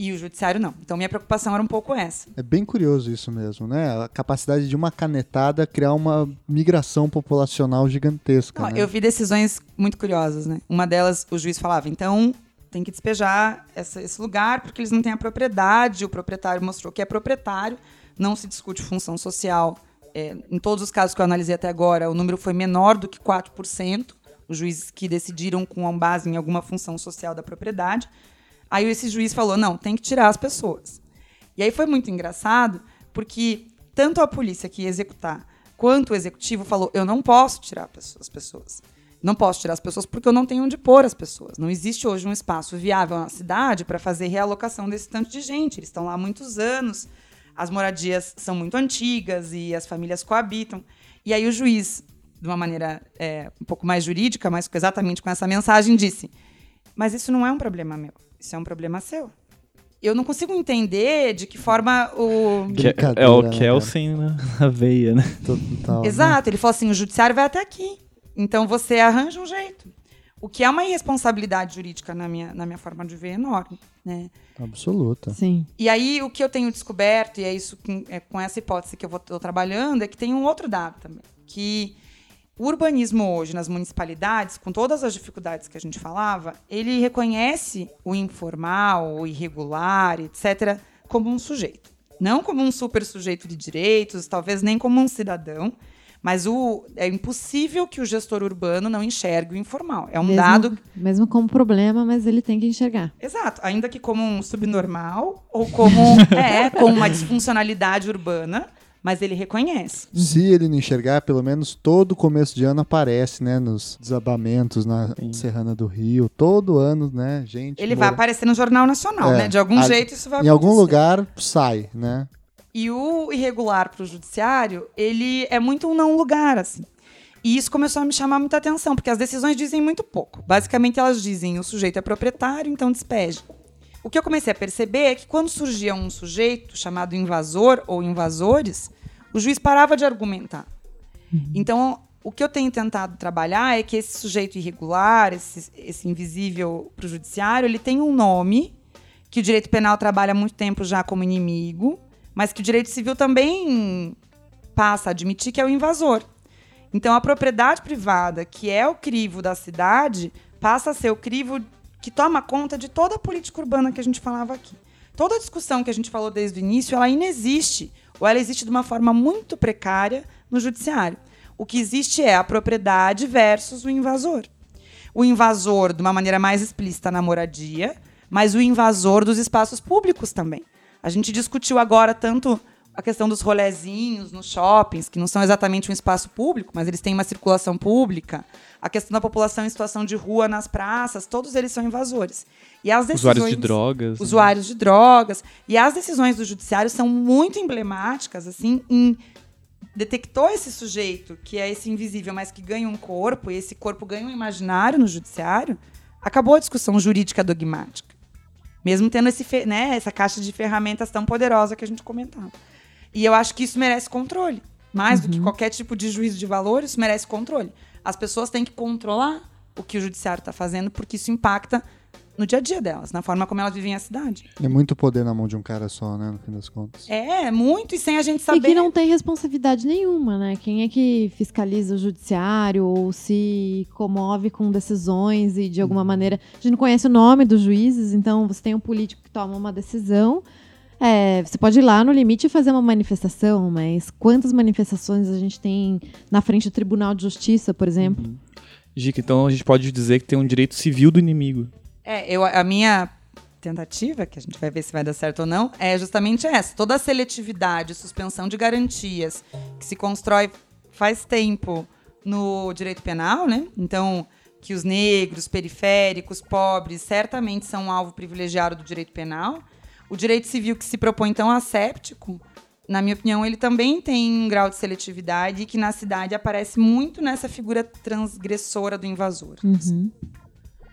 [SPEAKER 4] e o judiciário não. Então minha preocupação era um pouco essa.
[SPEAKER 1] É bem curioso isso mesmo, né? A capacidade de uma canetada criar uma migração populacional gigantesca.
[SPEAKER 4] Não,
[SPEAKER 1] né?
[SPEAKER 4] Eu vi decisões muito curiosas, né? Uma delas, o juiz falava, então tem que despejar essa, esse lugar porque eles não têm a propriedade, o proprietário mostrou que é proprietário, não se discute função social. É, em todos os casos que eu analisei até agora, o número foi menor do que 4%, os juízes que decidiram com base em alguma função social da propriedade. Aí esse juiz falou: não, tem que tirar as pessoas. E aí foi muito engraçado, porque tanto a polícia que ia executar quanto o executivo falou: eu não posso tirar as pessoas. Não posso tirar as pessoas porque eu não tenho onde pôr as pessoas. Não existe hoje um espaço viável na cidade para fazer realocação desse tanto de gente. Eles estão lá há muitos anos, as moradias são muito antigas e as famílias coabitam. E aí o juiz, de uma maneira é, um pouco mais jurídica, mas exatamente com essa mensagem, disse: mas isso não é um problema meu. Isso é um problema seu. Eu não consigo entender de que forma o.
[SPEAKER 3] Que é o Kelsen né, [LAUGHS] na veia, né?
[SPEAKER 4] Total, Exato. Né? Ele falou assim: o judiciário vai até aqui. Então você arranja um jeito. O que é uma irresponsabilidade jurídica na minha, na minha forma de ver enorme. Né?
[SPEAKER 1] Absoluta.
[SPEAKER 2] Sim.
[SPEAKER 4] E aí o que eu tenho descoberto, e é isso com, é com essa hipótese que eu estou trabalhando, é que tem um outro dado também. Que o urbanismo hoje nas municipalidades, com todas as dificuldades que a gente falava, ele reconhece o informal, o irregular, etc., como um sujeito. Não como um super sujeito de direitos, talvez nem como um cidadão, mas o, é impossível que o gestor urbano não enxergue o informal. É um
[SPEAKER 2] mesmo,
[SPEAKER 4] dado.
[SPEAKER 2] Mesmo como problema, mas ele tem que enxergar.
[SPEAKER 4] Exato. Ainda que como um subnormal ou como, [LAUGHS] é, como uma disfuncionalidade urbana mas ele reconhece.
[SPEAKER 1] Se ele não enxergar, pelo menos todo começo de ano aparece, né, nos desabamentos na Sim. Serrana do Rio, todo ano, né, gente.
[SPEAKER 4] Ele mora... vai aparecer no Jornal Nacional, é, né? De algum a, jeito isso vai
[SPEAKER 1] Em
[SPEAKER 4] acontecer.
[SPEAKER 1] algum lugar sai, né?
[SPEAKER 4] E o irregular para o judiciário, ele é muito um não lugar, assim. E isso começou a me chamar muita atenção, porque as decisões dizem muito pouco. Basicamente, elas dizem o sujeito é proprietário, então despeje. O que eu comecei a perceber é que quando surgia um sujeito chamado invasor ou invasores, o juiz parava de argumentar. Uhum. Então, o que eu tenho tentado trabalhar é que esse sujeito irregular, esse, esse invisível para o judiciário, ele tem um nome que o direito penal trabalha há muito tempo já como inimigo, mas que o direito civil também passa a admitir que é o invasor. Então, a propriedade privada, que é o crivo da cidade, passa a ser o crivo que toma conta de toda a política urbana que a gente falava aqui. Toda a discussão que a gente falou desde o início, ela inexiste, ou ela existe de uma forma muito precária no judiciário. O que existe é a propriedade versus o invasor. O invasor, de uma maneira mais explícita, na moradia, mas o invasor dos espaços públicos também. A gente discutiu agora tanto a questão dos rolezinhos nos shoppings, que não são exatamente um espaço público, mas eles têm uma circulação pública. A questão da população em situação de rua nas praças, todos eles são invasores. E as decisões,
[SPEAKER 3] usuários de drogas.
[SPEAKER 4] Né? Usuários né? de drogas. E as decisões do judiciário são muito emblemáticas, assim, em detectou esse sujeito, que é esse invisível, mas que ganha um corpo, e esse corpo ganha um imaginário no judiciário, acabou a discussão jurídica dogmática. Mesmo tendo esse, né, essa caixa de ferramentas tão poderosa que a gente comentava. E eu acho que isso merece controle. Mais uhum. do que uhum. qualquer tipo de juízo de valor, isso merece controle. As pessoas têm que controlar o que o judiciário está fazendo, porque isso impacta no dia a dia delas, na forma como elas vivem a cidade.
[SPEAKER 1] É muito poder na mão de um cara só, né, no fim das contas.
[SPEAKER 4] É, muito, e sem a gente saber. E
[SPEAKER 2] que não tem responsabilidade nenhuma, né? Quem é que fiscaliza o judiciário ou se comove com decisões e de alguma uhum. maneira. A gente não conhece o nome dos juízes, então você tem um político que toma uma decisão é, você pode ir lá no limite e fazer uma manifestação, mas quantas manifestações a gente tem na frente do Tribunal de Justiça, por exemplo? Uhum.
[SPEAKER 3] Gica, então a gente pode dizer que tem um direito civil do inimigo.
[SPEAKER 4] É, eu, a minha tentativa, que a gente vai ver se vai dar certo ou não, é justamente essa. Toda a seletividade, suspensão de garantias que se constrói faz tempo no direito penal, né? Então, que os negros, periféricos, pobres, certamente são um alvo privilegiado do direito penal. O direito civil que se propõe tão asséptico, na minha opinião, ele também tem um grau de seletividade que na cidade aparece muito nessa figura transgressora do invasor. Uhum.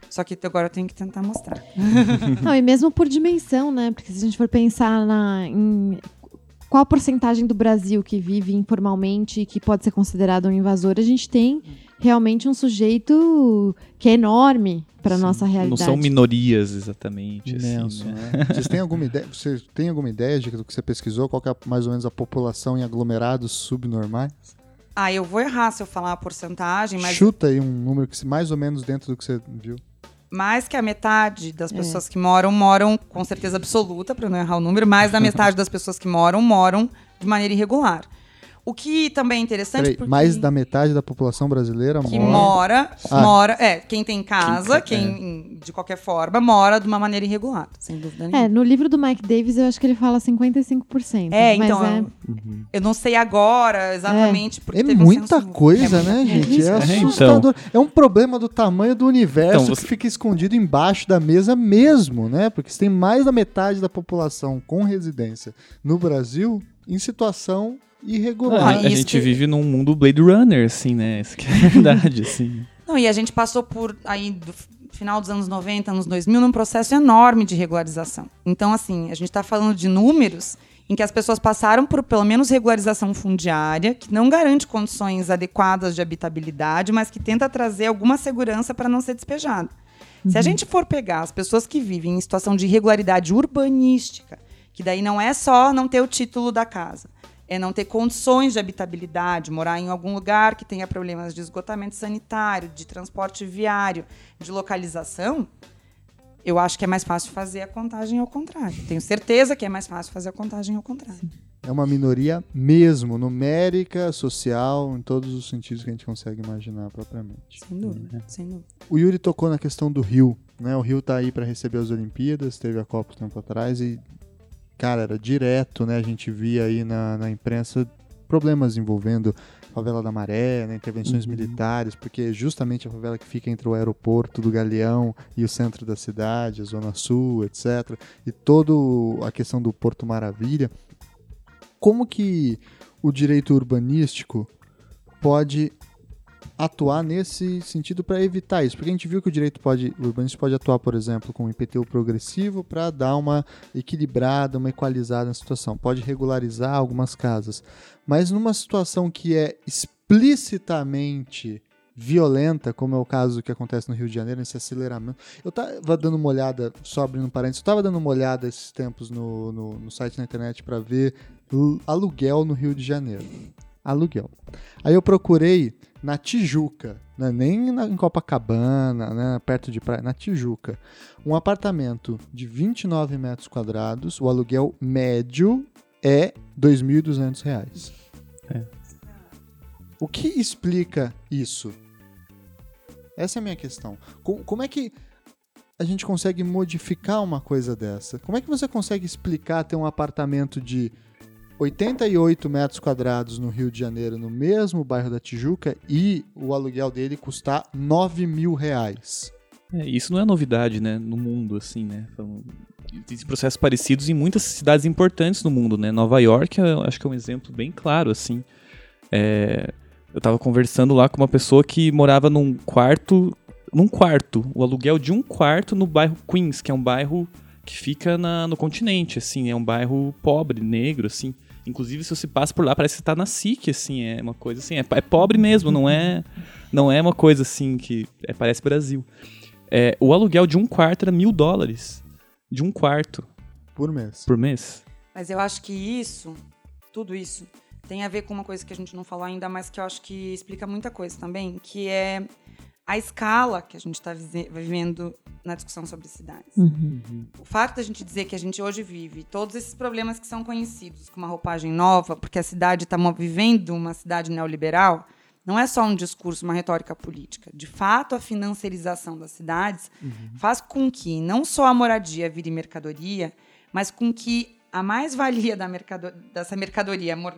[SPEAKER 4] Só que agora eu tenho que tentar mostrar. [LAUGHS]
[SPEAKER 2] Não, e mesmo por dimensão, né? Porque se a gente for pensar na, em qual a porcentagem do Brasil que vive informalmente e que pode ser considerado um invasor, a gente tem realmente um sujeito que é enorme para nossa realidade.
[SPEAKER 3] Não são minorias exatamente.
[SPEAKER 1] Imenso,
[SPEAKER 3] assim, né?
[SPEAKER 1] né? Vocês têm alguma ideia? Você tem alguma ideia de do que você pesquisou? Qual é mais ou menos a população em aglomerados subnormais?
[SPEAKER 4] Ah, eu vou errar se eu falar a porcentagem, mas.
[SPEAKER 1] Chuta aí um número que mais ou menos dentro do que você viu.
[SPEAKER 4] Mais que a metade das é. pessoas é. que moram, moram com certeza absoluta, para não errar o número, mais da metade das pessoas que moram, moram de maneira irregular. O que também é interessante. Peraí, porque...
[SPEAKER 1] Mais da metade da população brasileira
[SPEAKER 4] que mora. mora, ah. mora. É, quem tem casa, quem, quem é. de qualquer forma, mora de uma maneira irregular, sem dúvida nenhuma.
[SPEAKER 2] É, no livro do Mike Davis eu acho que ele fala 55%.
[SPEAKER 4] É, então. É... Uhum. Eu não sei agora exatamente. Porque
[SPEAKER 1] é muita um coisa, né, gente? É, é assustador. Então. É um problema do tamanho do universo então, você... que fica escondido embaixo da mesa mesmo, né? Porque se tem mais da metade da população com residência no Brasil em situação irregular.
[SPEAKER 3] É, a gente vive num mundo Blade Runner, assim, né? Isso que é verdade, assim.
[SPEAKER 4] Não, e a gente passou por aí do final dos anos 90, anos 2000, num processo enorme de regularização. Então, assim, a gente está falando de números em que as pessoas passaram por pelo menos regularização fundiária, que não garante condições adequadas de habitabilidade, mas que tenta trazer alguma segurança para não ser despejado. Uhum. Se a uhum. gente for pegar as pessoas que vivem em situação de irregularidade urbanística, que daí não é só não ter o título da casa, é não ter condições de habitabilidade, morar em algum lugar que tenha problemas de esgotamento sanitário, de transporte viário, de localização, eu acho que é mais fácil fazer a contagem ao contrário. Tenho certeza que é mais fácil fazer a contagem ao contrário.
[SPEAKER 1] É uma minoria mesmo, numérica, social, em todos os sentidos que a gente consegue imaginar propriamente.
[SPEAKER 4] Sem dúvida, é. sem dúvida.
[SPEAKER 1] O Yuri tocou na questão do Rio. Né? O Rio está aí para receber as Olimpíadas, teve a Copa um tempo atrás e cara, era direto, né? A gente via aí na, na imprensa problemas envolvendo a favela da Maré, né, intervenções uhum. militares, porque justamente a favela que fica entre o aeroporto do Galeão e o centro da cidade, a Zona Sul, etc. E toda a questão do Porto Maravilha. Como que o direito urbanístico pode atuar nesse sentido para evitar isso, porque a gente viu que o direito pode, o urbanismo pode atuar, por exemplo, com um IPTU progressivo para dar uma equilibrada, uma equalizada na situação, pode regularizar algumas casas, mas numa situação que é explicitamente violenta, como é o caso que acontece no Rio de Janeiro, esse aceleramento. Eu estava dando uma olhada, só abrindo um parênteses, eu estava dando uma olhada esses tempos no, no, no site na internet para ver Aluguel no Rio de Janeiro. Aluguel. Aí eu procurei na Tijuca, né? nem na, em Copacabana, né? perto de praia, na Tijuca. Um apartamento de 29 metros quadrados, o aluguel médio é 2.200 reais.
[SPEAKER 3] É.
[SPEAKER 1] O que explica isso? Essa é a minha questão. Co- como é que a gente consegue modificar uma coisa dessa? Como é que você consegue explicar ter um apartamento de 88 metros quadrados no Rio de Janeiro, no mesmo bairro da Tijuca, e o aluguel dele custar 9 mil reais?
[SPEAKER 3] É, isso não é novidade, né, no mundo, assim, né? Existem processos parecidos em muitas cidades importantes no mundo, né? Nova York, eu acho que é um exemplo bem claro, assim. É, eu tava conversando lá com uma pessoa que morava num quarto, num quarto, o aluguel de um quarto no bairro Queens, que é um bairro que fica na- no continente, assim, é um bairro pobre, negro, assim. Inclusive, se você passa por lá, parece que você tá na SIC, assim, é uma coisa assim, é, é pobre mesmo, não é, não é uma coisa assim que é, parece Brasil. É, o aluguel de um quarto era mil dólares. De um quarto
[SPEAKER 1] Por mês.
[SPEAKER 3] por mês.
[SPEAKER 4] Mas eu acho que isso, tudo isso, tem a ver com uma coisa que a gente não falou ainda, mas que eu acho que explica muita coisa também, que é a escala que a gente está vivendo na discussão sobre cidades. O fato da gente dizer que a gente hoje vive todos esses problemas que são conhecidos com uma roupagem nova, porque a cidade está vivendo uma cidade neoliberal, não é só um discurso, uma retórica política. De fato, a financiarização das cidades faz com que não só a moradia vire mercadoria, mas com que a mais-valia mercado- dessa mercadoria, mor-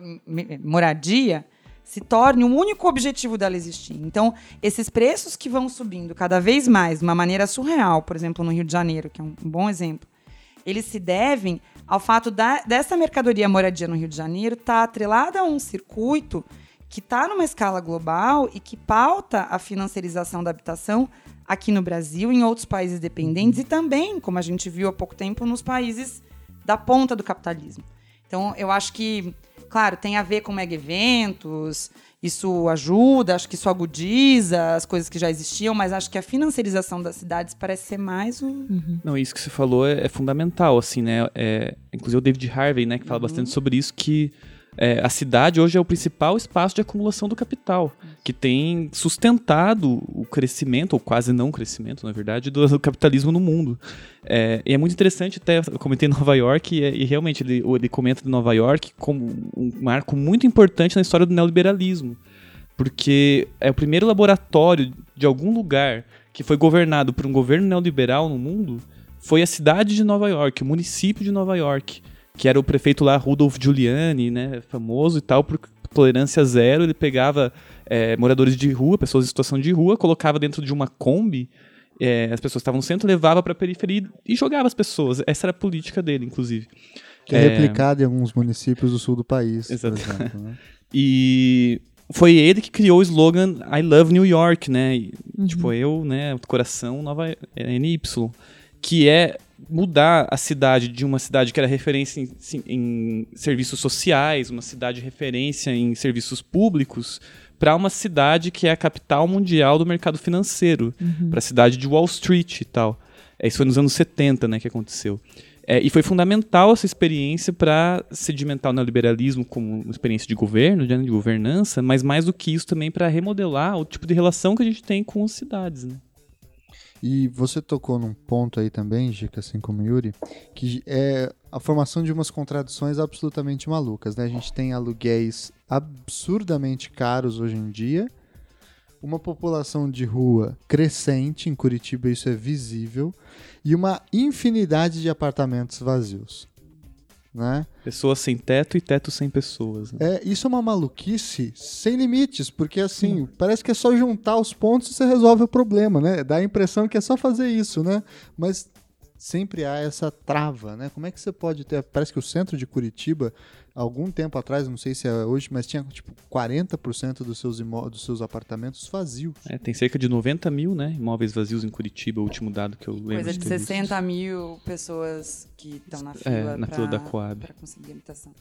[SPEAKER 4] moradia, se torne o único objetivo dela existir. Então, esses preços que vão subindo cada vez mais, de uma maneira surreal, por exemplo, no Rio de Janeiro, que é um um bom exemplo, eles se devem ao fato da, dessa mercadoria moradia no Rio de Janeiro estar atrelada a um circuito que está numa escala global e que pauta a financiarização da habitação aqui no Brasil, em outros países dependentes e também, como a gente viu há pouco tempo, nos países da ponta do capitalismo. Então, eu acho que, claro, tem a ver com mega eventos, isso ajuda, acho que isso agudiza as coisas que já existiam, mas acho que a financiarização das cidades parece ser mais o.
[SPEAKER 3] Não, isso que você falou é, é fundamental, assim, né? É, inclusive o David Harvey, né, que fala bastante sobre isso, que é, a cidade hoje é o principal espaço de acumulação do capital, que tem sustentado o crescimento, ou quase não crescimento, na verdade, do, do capitalismo no mundo. É, e é muito interessante, até eu comentei Nova York, e, e realmente ele, ele comenta de Nova York como um marco muito importante na história do neoliberalismo. Porque é o primeiro laboratório de algum lugar que foi governado por um governo neoliberal no mundo foi a cidade de Nova York, o município de Nova York, que era o prefeito lá, Rudolph Giuliani, né, famoso e tal, por tolerância zero. Ele pegava é, moradores de rua, pessoas em situação de rua, colocava dentro de uma Kombi, é, as pessoas estavam no centro, levava para a periferia e jogava as pessoas. Essa era a política dele, inclusive.
[SPEAKER 1] Que é, replicado em alguns municípios do sul do país,
[SPEAKER 3] Exato.
[SPEAKER 1] por exemplo. Né? [LAUGHS]
[SPEAKER 3] E foi ele que criou o slogan I Love New York, né? E, Tipo, eu, né, coração Nova é, NY, que é mudar a cidade de uma cidade que era referência em, em serviços sociais, uma cidade referência em serviços públicos, para uma cidade que é a capital mundial do mercado financeiro, para a cidade de Wall Street e tal. É, isso foi nos anos 70, né, que aconteceu. É, e foi fundamental essa experiência para sedimentar o neoliberalismo como uma experiência de governo, de, de governança, mas mais do que isso também para remodelar o tipo de relação que a gente tem com as cidades, né?
[SPEAKER 1] E você tocou num ponto aí também, Gica, assim como Yuri, que é a formação de umas contradições absolutamente malucas, né? A gente tem aluguéis absurdamente caros hoje em dia, uma população de rua crescente, em Curitiba isso é visível, e uma infinidade de apartamentos vazios, né?
[SPEAKER 3] Pessoas sem teto e teto sem pessoas. Né?
[SPEAKER 1] É, isso é uma maluquice sem limites, porque assim, parece que é só juntar os pontos e você resolve o problema, né? Dá a impressão que é só fazer isso, né? Mas sempre há essa trava, né? Como é que você pode ter. Parece que o centro de Curitiba, algum tempo atrás, não sei se é hoje, mas tinha tipo 40% dos seus, imó dos seus apartamentos vazios.
[SPEAKER 3] É, tem cerca de 90 mil né, imóveis vazios em Curitiba, o último dado que eu lembro
[SPEAKER 4] Coisa
[SPEAKER 3] de
[SPEAKER 4] de
[SPEAKER 3] ter visto.
[SPEAKER 4] 60 mil pessoas que estão na fila,
[SPEAKER 3] É, na
[SPEAKER 4] pra,
[SPEAKER 3] fila da Coab.
[SPEAKER 4] pra conseguir habitação.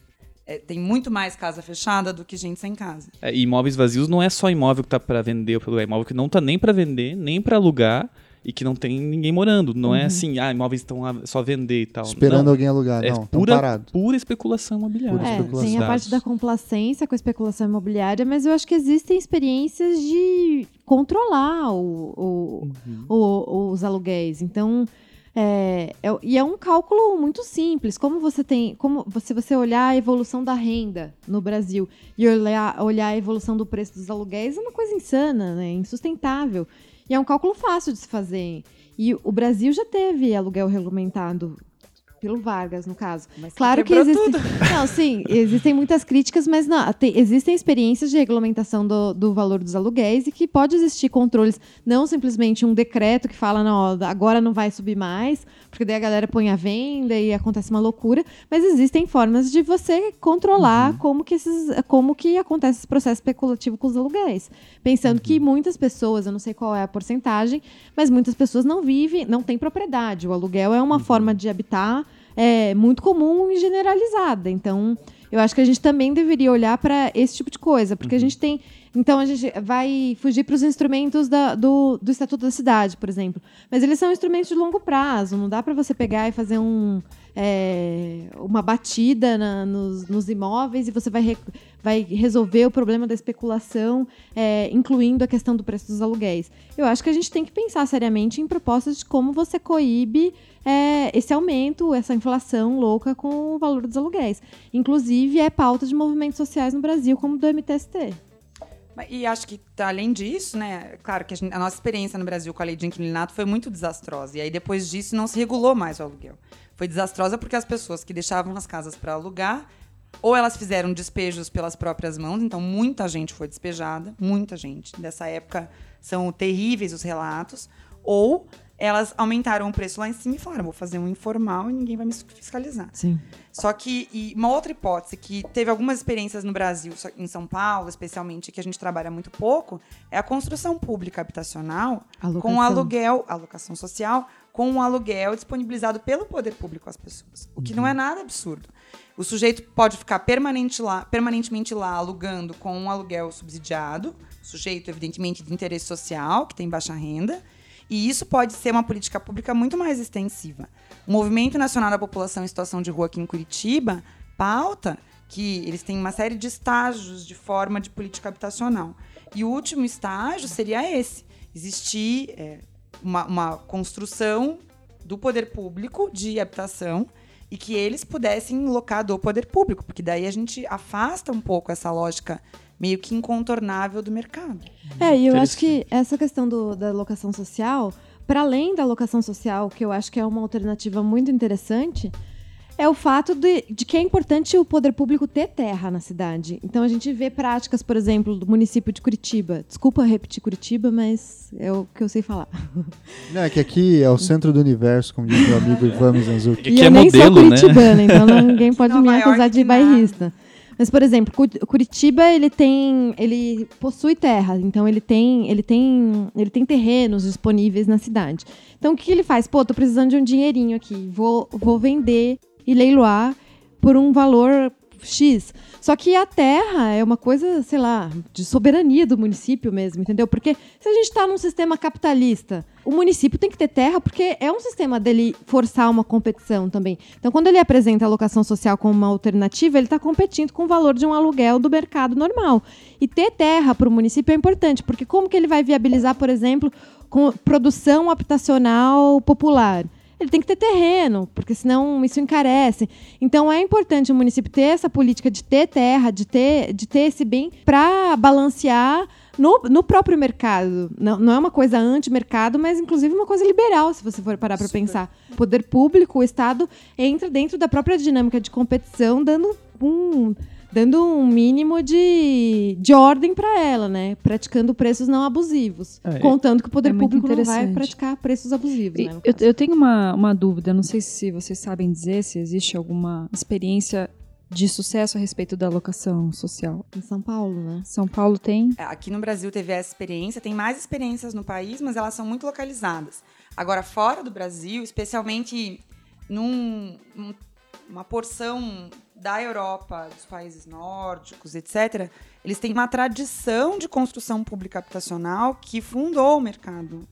[SPEAKER 4] É, tem muito mais casa fechada do que gente sem casa.
[SPEAKER 3] É, e imóveis vazios não é só imóvel que tá para vender ou pelo é imóvel que não tá nem para vender, nem para alugar e que não tem ninguém morando. Não
[SPEAKER 2] Uhum.
[SPEAKER 3] é assim, ah, imóveis estão a- só a vender e tal.
[SPEAKER 1] Esperando
[SPEAKER 3] não,
[SPEAKER 1] alguém alugar.
[SPEAKER 3] é
[SPEAKER 1] não,
[SPEAKER 3] pura,
[SPEAKER 1] parado.
[SPEAKER 3] pura especulação imobiliária.
[SPEAKER 1] Pura
[SPEAKER 2] É,
[SPEAKER 1] especulação.
[SPEAKER 2] tem a parte da complacência com a especulação imobiliária, mas eu acho que existem experiências de controlar o- o,
[SPEAKER 3] Uhum.
[SPEAKER 2] o- os aluguéis. Então, é, é- e é um cálculo muito simples. Como você tem, como se você olhar a evolução da renda no Brasil e olhar, olhar a evolução do preço dos aluguéis, é uma coisa insana, né? insustentável. E é um cálculo fácil de se fazer. E o Brasil já teve aluguel regulamentado pelo Vargas, no caso.
[SPEAKER 4] Mas
[SPEAKER 2] Claro que
[SPEAKER 4] tudo. [LAUGHS]
[SPEAKER 2] Não, sim, existem muitas críticas, mas não, tem- existem experiências de regulamentação do, do valor dos aluguéis e que pode existir controles, não simplesmente um decreto que fala, não, agora não vai subir mais, porque daí a galera põe a venda e acontece uma loucura, mas existem formas de você controlar como, que esses, como que acontece esse processo especulativo com os aluguéis. Pensando que muitas pessoas, eu não sei qual é a porcentagem, mas muitas pessoas não vivem, não têm propriedade. O aluguel é uma forma de habitar é, muito comum e generalizada. Então, eu acho que a gente também deveria olhar para esse tipo de coisa, porque a gente tem. Então, a gente vai fugir para os instrumentos da- do, do Estatuto da Cidade, por exemplo. Mas eles são instrumentos de longo prazo, não dá para você pegar e fazer um, é, uma batida na- nos, nos imóveis e você vai, re- vai resolver o problema da especulação, é, incluindo a questão do preço dos aluguéis. Eu acho que a gente tem que pensar seriamente em propostas de como você coíbe é, esse aumento, essa inflação louca com o valor dos aluguéis. Inclusive, é pauta de movimentos sociais no Brasil, como do MTST.
[SPEAKER 4] E acho que, tá, além disso, né, claro que a, gente- a nossa experiência no Brasil com a lei de inquilinato foi muito desastrosa. E aí, depois disso, não se regulou mais o aluguel. Foi desastrosa porque as pessoas que deixavam as casas para alugar, ou elas fizeram despejos pelas próprias mãos, então muita gente foi despejada, muita gente. Dessa época são terríveis os relatos, ou elas aumentaram o preço lá em cima e falaram: vou fazer um informal e ninguém vai me fiscalizar.
[SPEAKER 2] Sim.
[SPEAKER 4] Só que, e uma outra hipótese que teve algumas experiências no Brasil, em São Paulo, especialmente, que a gente trabalha muito pouco, é a construção pública habitacional
[SPEAKER 2] Alocação.
[SPEAKER 4] com aluguel, alocação social, com um aluguel disponibilizado pelo poder público às pessoas. O que não é nada absurdo. O sujeito pode ficar permanente lá, permanentemente lá alugando com um aluguel subsidiado, sujeito, evidentemente, de interesse social, que tem baixa renda, e isso pode ser uma política pública muito mais extensiva. O Movimento Nacional da População em Situação de Rua aqui em Curitiba pauta que eles têm uma série de estágios de forma de política habitacional. E o último estágio seria esse: existir é, uma, uma construção do poder público de habitação e que eles pudessem locar do poder público, porque daí a gente afasta um pouco essa lógica meio que incontornável do mercado.
[SPEAKER 2] É, e eu acho que essa questão do- da locação social, para além da locação social, que eu acho que é uma alternativa muito interessante, é o fato de, de que é importante o poder público ter terra na cidade. Então a gente vê práticas, por exemplo, do município de Curitiba. Desculpa repetir Curitiba, mas é o que eu sei falar. [LAUGHS]
[SPEAKER 1] Não, é que aqui é o centro do universo, como diz meu amigo Ivan Mizanzuki.
[SPEAKER 3] Que
[SPEAKER 2] e
[SPEAKER 3] é
[SPEAKER 2] eu nem
[SPEAKER 3] modelo,
[SPEAKER 2] sou
[SPEAKER 3] né?
[SPEAKER 2] curitibana, então não- ninguém [LAUGHS] pode
[SPEAKER 4] Nova
[SPEAKER 2] me
[SPEAKER 4] York
[SPEAKER 2] acusar de
[SPEAKER 4] que nada.
[SPEAKER 2] Mas, por exemplo, Cu- Curitiba ele tem, ele possui terra, então ele tem, ele tem, ele tem terrenos disponíveis na cidade. Então o que que ele faz? Pô, tô precisando de um dinheirinho aqui, vou, vou vender e leiloar por um valor X. Só que a terra é uma coisa, sei lá, de soberania do município mesmo, entendeu? Porque se a gente está num sistema capitalista, o município tem que ter terra porque é um sistema dele forçar uma competição também. Então, quando ele apresenta a locação social como uma alternativa, ele está competindo com o valor de um aluguel do mercado normal. E ter terra para o município é importante, porque como que ele vai viabilizar, por exemplo, com produção habitacional popular? Ele tem que ter terreno, porque senão isso encarece. Então é importante o município ter essa política de ter terra, de ter, de ter esse bem para balancear no, no próprio mercado. Não, não é uma coisa anti-mercado, mas inclusive uma coisa liberal, se você for parar para pensar. O poder público, o Estado, entra dentro da própria dinâmica de competição, dando um, dando um mínimo de, de ordem para ela, né? Praticando preços não abusivos.
[SPEAKER 3] É,
[SPEAKER 2] contando que o poder
[SPEAKER 5] é
[SPEAKER 2] público não vai praticar preços abusivos.
[SPEAKER 5] E
[SPEAKER 2] né,
[SPEAKER 5] eu, eu tenho uma, uma dúvida, não sei se vocês sabem dizer se existe alguma experiência de sucesso a respeito da locação social.
[SPEAKER 2] Em São Paulo, né?
[SPEAKER 5] São Paulo tem?
[SPEAKER 4] É, Aqui no Brasil teve essa experiência, tem mais experiências no país, mas elas são muito localizadas. Agora, fora do Brasil, especialmente num, num- uma porção da Europa, dos países nórdicos, etc., eles têm uma tradição de construção pública habitacional que fundou o mercado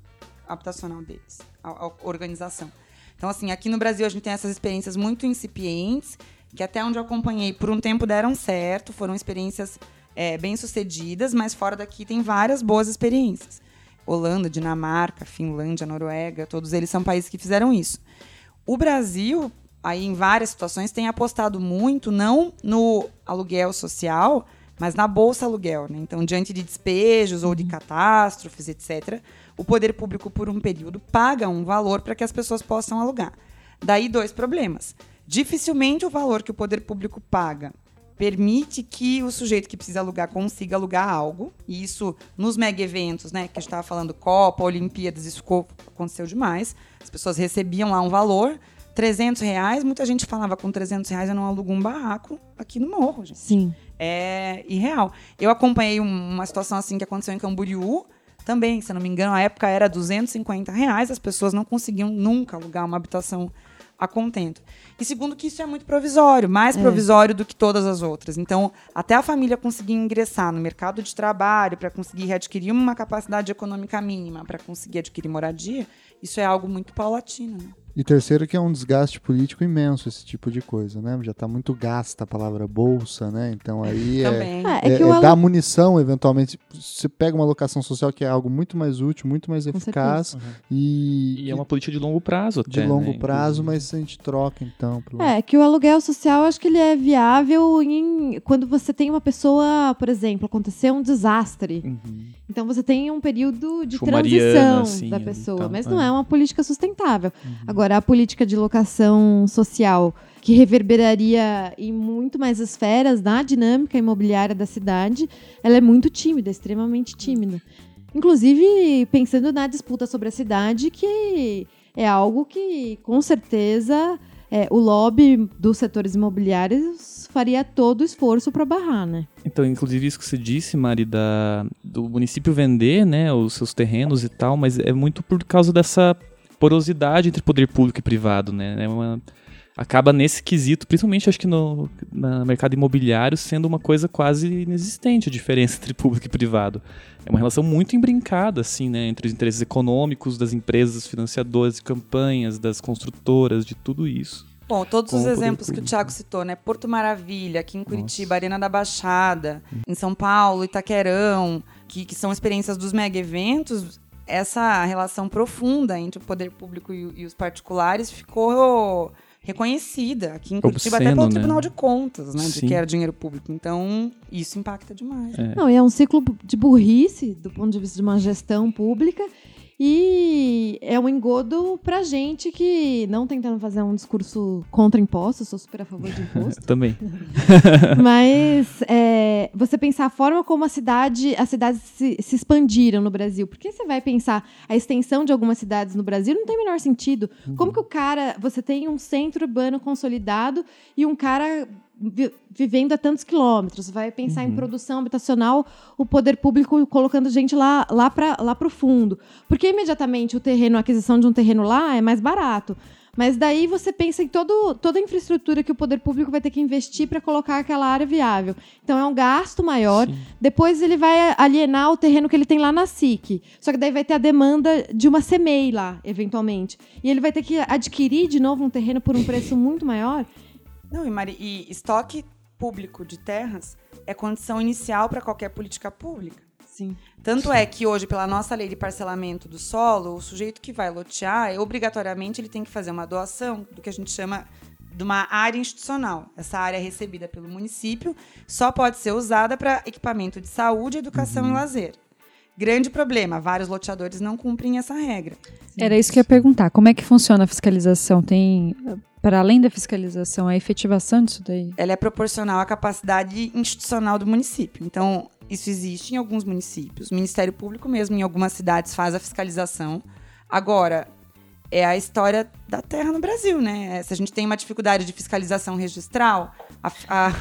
[SPEAKER 4] habitacional deles, a, a organização. Então, assim, aqui no Brasil a gente tem essas experiências muito incipientes, que até onde eu acompanhei por um tempo deram certo, foram experiências é, bem sucedidas, mas fora daqui tem várias boas experiências. Holanda, Dinamarca, Finlândia, Noruega, todos eles são países que fizeram isso. O Brasil, aí em várias situações, tem apostado muito não no aluguel social, mas na bolsa aluguel. Né? Então, diante de despejos ou de uhum. catástrofes, etc., o poder público, por um período, paga um valor para que as pessoas possam alugar. Daí, dois problemas. Dificilmente o valor que o poder público paga permite que o sujeito que precisa alugar consiga alugar algo. E isso nos mega eventos, né? Que a gente estava falando Copa, Olimpíadas, isso ficou, aconteceu demais. As pessoas recebiam lá um valor, 300 reais. Muita gente falava com 300 reais eu não alugo um barraco aqui no morro, gente.
[SPEAKER 2] Sim.
[SPEAKER 4] É irreal. Eu acompanhei uma situação assim que aconteceu em Camboriú. Também, se não me engano, a época era 250 reais. As pessoas não conseguiam nunca alugar uma habitação a contento. E segundo que isso é muito provisório, mais é. provisório do que todas as outras. Então, até a família conseguir ingressar no mercado de trabalho para conseguir readquirir uma capacidade econômica mínima, para conseguir adquirir moradia, isso é algo muito paulatino. Né?
[SPEAKER 1] E terceiro que é um desgaste político imenso esse tipo de coisa, né? Já está muito gasta a palavra bolsa, né? Então aí é, é, é, é, é dar munição, eventualmente. Você pega uma locação social que é algo muito mais útil, muito mais eficaz. Uhum. E,
[SPEAKER 3] e é uma política de longo prazo
[SPEAKER 1] De
[SPEAKER 3] até,
[SPEAKER 1] longo
[SPEAKER 3] né?
[SPEAKER 1] prazo, mas a gente troca então.
[SPEAKER 2] Pelo... É, que o aluguel social, acho que ele é viável em, quando você tem uma pessoa, por exemplo, aconteceu um desastre. Uhum. Então você tem um período de tipo transição assim, da pessoa, então, mas não é. é uma política sustentável. Uhum. Agora, a política de locação social que reverberaria em muito mais esferas na dinâmica imobiliária da cidade, ela é muito tímida, extremamente tímida. Inclusive, pensando na disputa sobre a cidade, que é algo que, com certeza, é, o lobby dos setores imobiliários faria todo o esforço para barrar, né?
[SPEAKER 3] Então, inclusive isso que você disse, Mari, da, do município vender, né, os seus terrenos e tal, mas é muito por causa dessa porosidade entre poder público e privado, né? É uma, acaba nesse quesito, principalmente acho que no, no mercado imobiliário, sendo uma coisa quase inexistente a diferença entre público e privado. É uma relação muito embrincada, assim, né, entre os interesses econômicos das empresas financiadoras de campanhas, das construtoras, de tudo isso.
[SPEAKER 4] Bom, todos os exemplos que o Thiago citou, né? Porto Maravilha, aqui em Curitiba, Nossa. Arena da Baixada, em São Paulo, Itaquerão, que, que são experiências dos mega eventos, essa relação profunda entre o poder público e, e os particulares ficou reconhecida aqui em Curitiba, Obsceno, até pelo né? Tribunal de Contas, né? Sim. De que era dinheiro público. Então, isso impacta demais.
[SPEAKER 2] É. Não, e é um ciclo de burrice do ponto de vista de uma gestão pública e é um engodo pra gente que, não tentando fazer um discurso contra impostos, sou super a favor de impostos. [LAUGHS]
[SPEAKER 3] Também. [LAUGHS]
[SPEAKER 2] Mas é, você pensar a forma como a cidade, as cidades se, se, expandiram no Brasil. Porque você vai pensar a extensão de algumas cidades no Brasil, não tem o menor sentido. Uhum. Como que o cara. Você tem um centro urbano consolidado e um cara vivendo a tantos quilômetros, vai pensar uhum. em produção habitacional, o poder público colocando gente lá, lá para lá o fundo. Porque imediatamente o terreno, a aquisição de um terreno lá é mais barato. Mas daí você pensa em todo, toda a infraestrutura que o poder público vai ter que investir para colocar aquela área viável. Então é um gasto maior. Sim. Depois ele vai alienar o terreno que ele tem lá na SIC. Só que daí vai ter a demanda de uma CEMEI lá, eventualmente. E ele vai ter que adquirir de novo um terreno por um preço muito maior.
[SPEAKER 4] Não, e, Mari, e estoque público de terras é condição inicial para qualquer política pública.
[SPEAKER 2] Sim.
[SPEAKER 4] Tanto é que hoje, pela nossa lei de parcelamento do solo, o sujeito que vai lotear, obrigatoriamente ele tem que fazer uma doação do que a gente chama de uma área institucional. Essa área é recebida pelo município, só pode ser usada para equipamento de saúde, educação uhum. e lazer. Grande problema, vários loteadores não cumprem essa regra.
[SPEAKER 5] Era isso que eu ia perguntar. Como é que funciona a fiscalização? Tem, para além da fiscalização, a efetivação disso daí?
[SPEAKER 4] Ela é proporcional à capacidade institucional do município. Então, isso existe em alguns municípios. O Ministério Público mesmo, em algumas cidades, faz a fiscalização. Agora, é a história da terra no Brasil, né? Se a gente tem uma dificuldade de fiscalização registral, a, a,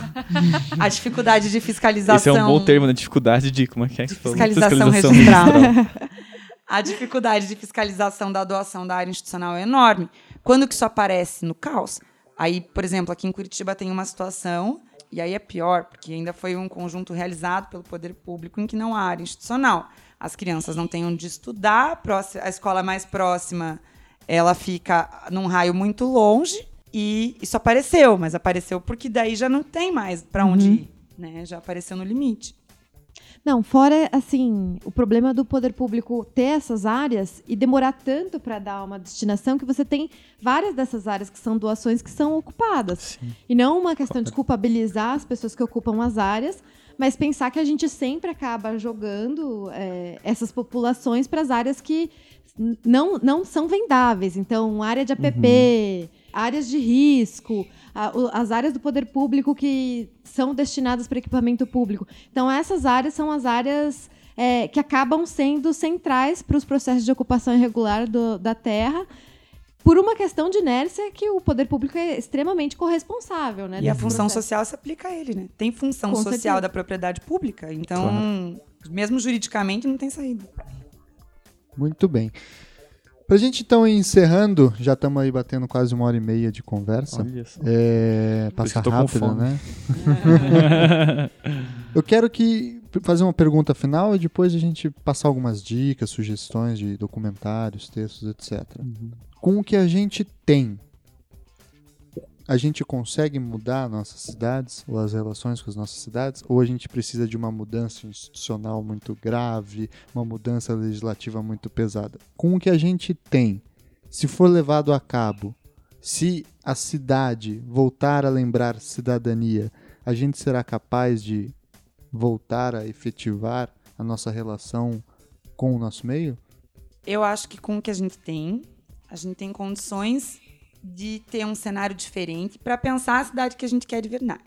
[SPEAKER 4] [LAUGHS] a dificuldade de fiscalização.
[SPEAKER 3] Esse é um bom termo, né? Dificuldade de. Como é que é que
[SPEAKER 4] fiscalização, fiscalização registral. registral. [LAUGHS] a dificuldade de fiscalização da doação da área institucional é enorme. Quando que isso aparece? No caos. Aí, por exemplo, aqui em Curitiba tem uma situação, e aí é pior, porque ainda foi um conjunto realizado pelo poder público em que não há área institucional. as crianças não têm onde estudar, a escola mais próxima ela fica num raio muito longe e isso apareceu, mas apareceu porque daí já não tem mais para onde uhum. ir, né? Já apareceu no limite.
[SPEAKER 2] Não, fora assim, o problema do poder público ter essas áreas e demorar tanto para dar uma destinação que você tem várias dessas áreas que são doações que são ocupadas. Sim. E não uma questão de culpabilizar as pessoas que ocupam as áreas, mas pensar que a gente sempre acaba jogando é, essas populações para as áreas que não, não são vendáveis. Então, área de APP, uhum. Áreas de risco, a, as áreas do poder público que são destinadas para equipamento público. Então, essas áreas são as áreas é, que acabam sendo centrais para os processos de ocupação irregular do, da terra por uma questão de inércia que o poder público é extremamente corresponsável, né?
[SPEAKER 4] E a função processo. social se aplica a ele, né? Tem função Com social certeza. da propriedade pública, então, claro. mesmo juridicamente, não tem saída.
[SPEAKER 1] Muito bem. Pra gente então ir encerrando, já estamos aí batendo quase uma hora e meia de conversa.
[SPEAKER 3] Olha só.
[SPEAKER 1] É, passa rápido, né? [LAUGHS] Eu quero que fazer uma pergunta final e depois a gente passar algumas dicas, sugestões de documentários, textos, etc. Uhum. Com o que a gente tem, a gente consegue mudar nossas cidades ou as relações com as nossas cidades? Ou a gente precisa de uma mudança institucional muito grave, uma mudança legislativa muito pesada? Com o que a gente tem, se for levado a cabo, se a cidade voltar a lembrar cidadania, a gente será capaz de voltar a efetivar a nossa relação com o nosso meio?
[SPEAKER 4] Eu acho que com o que a gente tem, a gente tem condições de ter um cenário diferente para pensar a cidade que a gente quer de verdade.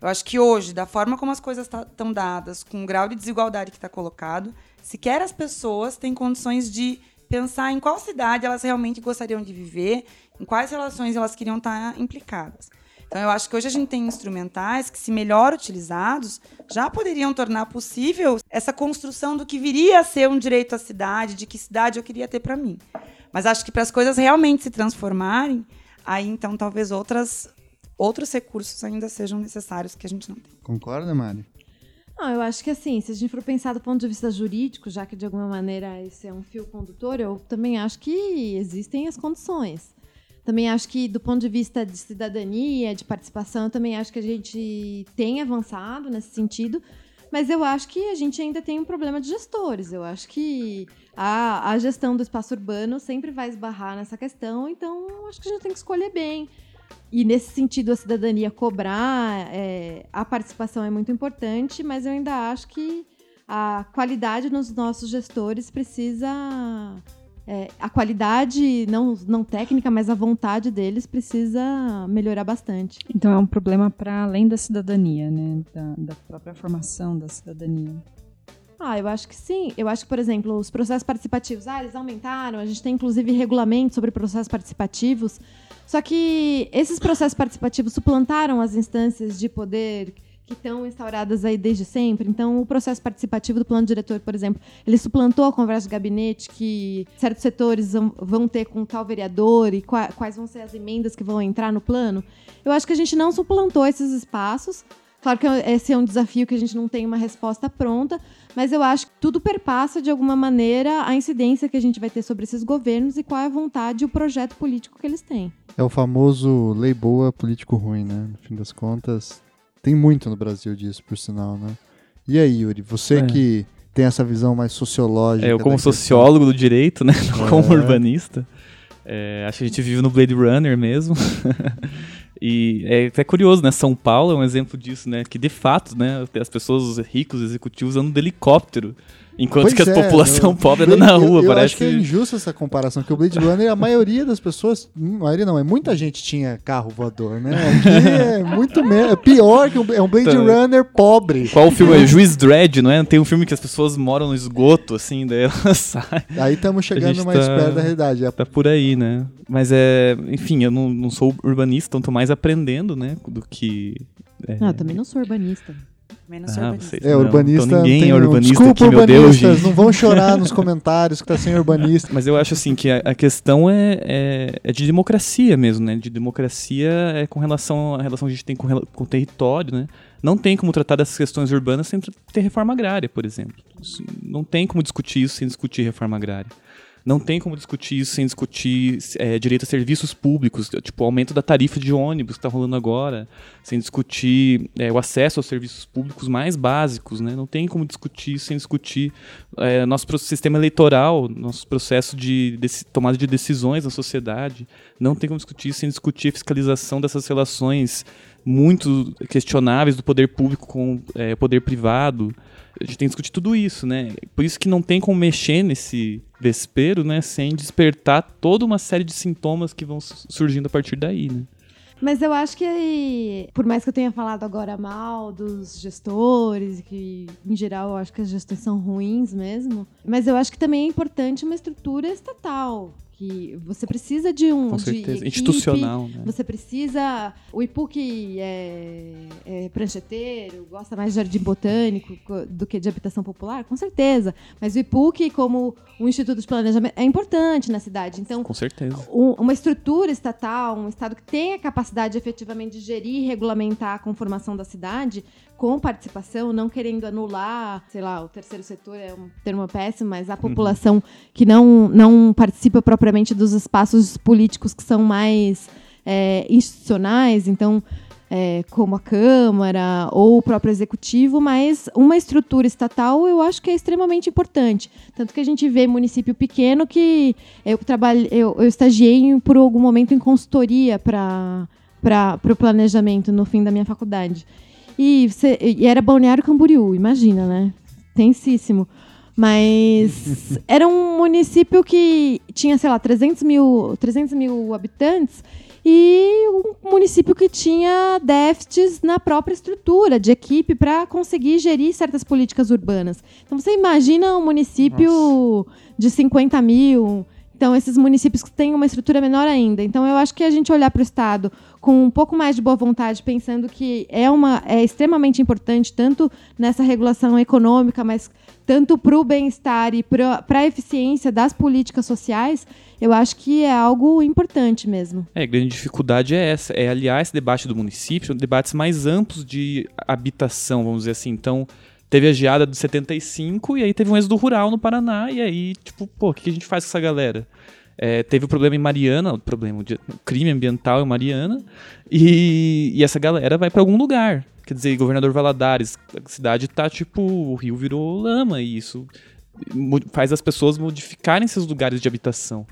[SPEAKER 4] Eu acho que hoje, da forma como as coisas estão tá, dadas, com o grau de desigualdade que está colocado, sequer as pessoas têm condições de pensar em qual cidade elas realmente gostariam de viver, em quais relações elas queriam estar tá implicadas. Então, eu acho que hoje a gente tem instrumentais que, se melhor utilizados, já poderiam tornar possível essa construção do que viria a ser um direito à cidade, de que cidade eu queria ter para mim. Mas acho que para as coisas realmente se transformarem, aí então talvez outras, outros recursos ainda sejam necessários que a gente não tem.
[SPEAKER 1] Concorda, Mari?
[SPEAKER 2] Não, eu acho que assim, se a gente for pensar do ponto de vista jurídico, já que de alguma maneira esse é um fio condutor, eu também acho que existem as condições. Também acho que do ponto de vista de cidadania, de participação, eu também acho que a gente tem avançado nesse sentido, mas eu acho que a gente ainda tem um problema de gestores. Eu acho que a, a gestão do espaço urbano sempre vai esbarrar nessa questão, então acho que a gente tem que escolher bem. E nesse sentido, a cidadania cobrar, é, a participação é muito importante, mas eu ainda acho que a qualidade nos nossos gestores precisa é, a qualidade, não, não técnica, mas a vontade deles precisa melhorar bastante.
[SPEAKER 5] Então é um problema para além da cidadania, né? Da, da, própria formação da cidadania.
[SPEAKER 2] Ah, eu acho que sim. Eu acho que, por exemplo, os processos participativos, ah, eles aumentaram, a gente tem inclusive regulamentos sobre processos participativos. Só que esses processos participativos suplantaram as instâncias de poder que estão instauradas aí desde sempre. Então, o processo participativo do plano diretor, por exemplo, ele suplantou a conversa de gabinete que certos setores vão ter com tal vereador e quais vão ser as emendas que vão entrar no plano. Eu acho que a gente não suplantou esses espaços. Claro que esse é um desafio que a gente não tem uma resposta pronta, mas eu acho que tudo perpassa, de alguma maneira, a incidência que a gente vai ter sobre esses governos e qual é a vontade e o projeto político que eles têm.
[SPEAKER 1] É o famoso lei boa, político ruim, né? No fim das contas, tem muito no Brasil disso, por sinal, né? E aí, Yuri, você é. que tem essa visão mais sociológica.
[SPEAKER 3] É, eu como sociólogo do direito, né? É. [LAUGHS] Como urbanista. É, acho que a gente vive no Blade Runner mesmo. [LAUGHS] e é até curioso, né? São Paulo é um exemplo disso, né? Que de fato, né? As pessoas, os ricos, executivos andam de helicóptero Enquanto pois que a é, população eu, pobre anda na rua,
[SPEAKER 1] eu, eu
[SPEAKER 3] parece
[SPEAKER 1] acho que é injusta essa comparação, que o Blade Runner, a maioria das pessoas, hum, a maioria não, é muita gente tinha carro voador, né? Aqui é muito menos, é pior que um, é um Blade então, Runner pobre.
[SPEAKER 3] Qual o filme? É Juiz Dredd, não é? Tem um filme que as pessoas moram no esgoto, assim, daí elas [LAUGHS] saem.
[SPEAKER 1] Aí estamos chegando mais tá, perto da realidade. É
[SPEAKER 3] tá por aí, né? Mas é, enfim, eu não, não sou urbanista, então tô mais aprendendo, né, do que... É...
[SPEAKER 2] Não, eu também não sou urbanista.
[SPEAKER 4] Também não sou
[SPEAKER 3] Ah,
[SPEAKER 4] urbanista.
[SPEAKER 3] vocês
[SPEAKER 1] É,
[SPEAKER 3] não.
[SPEAKER 1] urbanista.
[SPEAKER 3] Então ninguém
[SPEAKER 1] tem
[SPEAKER 3] é
[SPEAKER 1] um-
[SPEAKER 3] urbanista
[SPEAKER 1] Desculpa,
[SPEAKER 3] aqui, meu Deus,
[SPEAKER 1] urbanistas,
[SPEAKER 3] gente.
[SPEAKER 1] não vão chorar nos comentários que tá sem urbanista.
[SPEAKER 3] Mas eu acho assim que a, a questão é, é, é de democracia mesmo, né? De democracia é com relação à relação que a gente tem com, com o território, né? Não tem como tratar dessas questões urbanas sem ter reforma agrária, por exemplo. Não tem como discutir isso sem discutir reforma agrária. Não tem como discutir isso sem discutir é, direito a serviços públicos, tipo o aumento da tarifa de ônibus que está rolando agora, sem discutir é, o acesso aos serviços públicos mais básicos, né? Não tem como discutir isso sem discutir é, nosso sistema eleitoral, nosso processo de deci- tomada de decisões na sociedade. Não tem como discutir isso sem discutir a fiscalização dessas relações muito questionáveis do poder público com é, poder privado. A gente tem que discutir tudo isso, né? Por isso que não tem como mexer nesse vespeiro, né? Sem despertar toda uma série de sintomas que vão su- surgindo a partir daí, né?
[SPEAKER 2] Mas eu acho que, por mais que eu tenha falado agora mal dos gestores, que em geral eu acho que as gestões são ruins mesmo, mas eu acho que também é importante uma estrutura estatal. Que você precisa de um.
[SPEAKER 3] Com
[SPEAKER 2] de
[SPEAKER 3] certeza.
[SPEAKER 2] equipe,
[SPEAKER 3] Institucional, né?
[SPEAKER 2] Você precisa. O IPUC é, é prancheteiro, gosta mais de jardim botânico co- do que de habitação popular? Com certeza. Mas o IPUC, como um instituto de planejamento, é importante na cidade. Então,
[SPEAKER 3] Com certeza.
[SPEAKER 2] um- uma estrutura estatal, um Estado que tenha capacidade efetivamente de gerir e regulamentar a conformação da cidade, com participação, não querendo anular, sei lá, o terceiro setor é um termo péssimo, mas a população que não, não participa propriamente dos espaços políticos que são mais é, institucionais, então. é, como a Câmara ou o próprio Executivo, mas uma estrutura estatal eu acho que é extremamente importante. Tanto que a gente vê município pequeno que eu trabalhei, eu, eu estagiei por algum momento em consultoria para para o planejamento no fim da minha faculdade. E, você- e era Balneário Camboriú, imagina, né? Tensíssimo. Mas [LAUGHS] era um município que tinha, sei lá, 300 mil, 300 mil habitantes e um município que tinha déficits na própria estrutura de equipe para conseguir gerir certas políticas urbanas. Então você imagina um município de 50 mil. Então, esses municípios que têm uma estrutura menor ainda. Então, eu acho que a gente olhar para o Estado com um pouco mais de boa vontade, pensando que é, uma, é extremamente importante, tanto nessa regulação econômica, mas tanto para o bem-estar e para a eficiência das políticas sociais, eu acho que é algo importante mesmo.
[SPEAKER 3] É, a grande dificuldade é essa, é aliar esse debate do município, debates mais amplos de habitação, vamos dizer assim. Então, teve a geada de 75 e aí teve um êxodo rural no Paraná e aí, tipo, pô, o que a gente faz com essa galera? É, teve o problema em Mariana, o problema, de, crime ambiental em Mariana, e, e essa galera vai para algum lugar. Quer dizer, governador Valadares, a cidade tá tipo, o rio virou lama e isso faz as pessoas modificarem seus lugares de habitação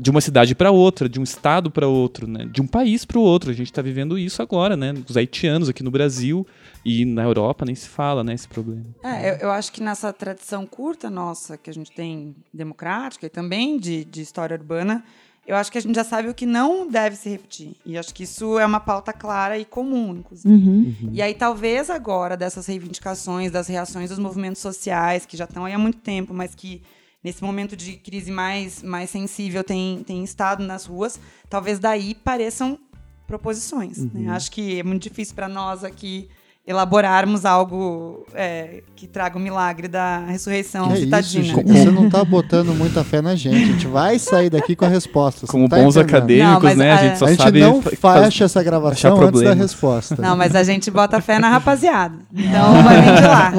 [SPEAKER 3] de uma cidade para outra, de um estado para outro, né? de um país para o outro. A gente está vivendo isso agora, né? Os haitianos aqui no Brasil e na Europa nem se fala, né? Esse problema.
[SPEAKER 4] É, eu, eu acho que nessa tradição curta nossa, que a gente tem democrática e também de, de história urbana, eu acho que a gente já sabe o que não deve se repetir. E acho que isso é uma pauta clara e comum, inclusive.
[SPEAKER 2] Uhum.
[SPEAKER 4] E aí, talvez agora, dessas reivindicações, das reações dos movimentos sociais, que já estão aí há muito tempo, mas que nesse momento de crise mais, mais sensível tem, tem estado nas ruas, talvez daí pareçam proposições. né? Acho que é muito difícil para nós aqui elaborarmos algo é, que traga o milagre da ressurreição
[SPEAKER 1] Que é isso,
[SPEAKER 4] citadina.
[SPEAKER 1] gente. Você não tá botando muita fé na gente. A gente vai sair daqui com a resposta.
[SPEAKER 3] Como
[SPEAKER 1] tá
[SPEAKER 3] bons
[SPEAKER 1] entendendo.
[SPEAKER 3] acadêmicos,
[SPEAKER 4] Não,
[SPEAKER 3] né? A
[SPEAKER 4] a-
[SPEAKER 3] gente só
[SPEAKER 1] A gente
[SPEAKER 3] sabe
[SPEAKER 1] não fecha essa gravação antes da resposta.
[SPEAKER 4] Não, mas a gente bota fé na rapaziada. Então, vai vir de lá.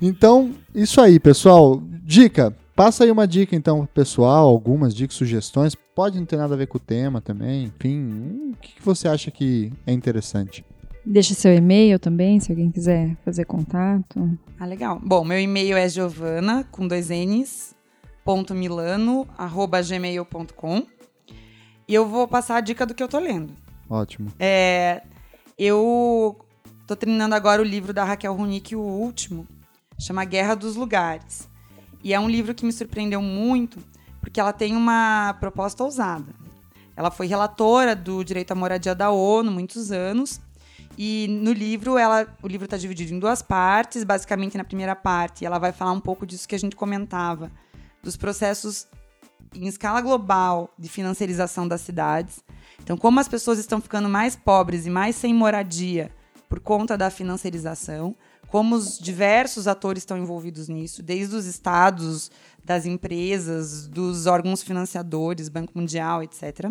[SPEAKER 1] Então, isso aí, pessoal. Dica. Passa aí uma dica, então, pro pessoal, algumas dicas, sugestões. Pode não ter nada a ver com o tema também. Enfim, hum, o que você acha que é interessante?
[SPEAKER 5] Deixa seu e-mail também, se alguém quiser fazer contato.
[SPEAKER 4] Ah, legal. Bom, meu e-mail é giovana, com dois N's, ponto milano, arroba gmail.com. E eu vou passar a dica do que eu tô lendo.
[SPEAKER 1] Ótimo.
[SPEAKER 4] É, eu tô terminando agora o livro da Raquel Runick, o último, chama Guerra dos Lugares. E é um livro que me surpreendeu muito, porque ela tem uma proposta ousada. Ela foi relatora do direito à moradia da ONU muitos anos. E no livro, ela, o livro está dividido em duas partes. Basicamente, na primeira parte, ela vai falar um pouco disso que a gente comentava, dos processos em escala global de financiarização das cidades. Então, como as pessoas estão ficando mais pobres e mais sem moradia por conta da financiarização, como os diversos atores estão envolvidos nisso, desde os estados, das empresas, dos órgãos financiadores, Banco Mundial, etc.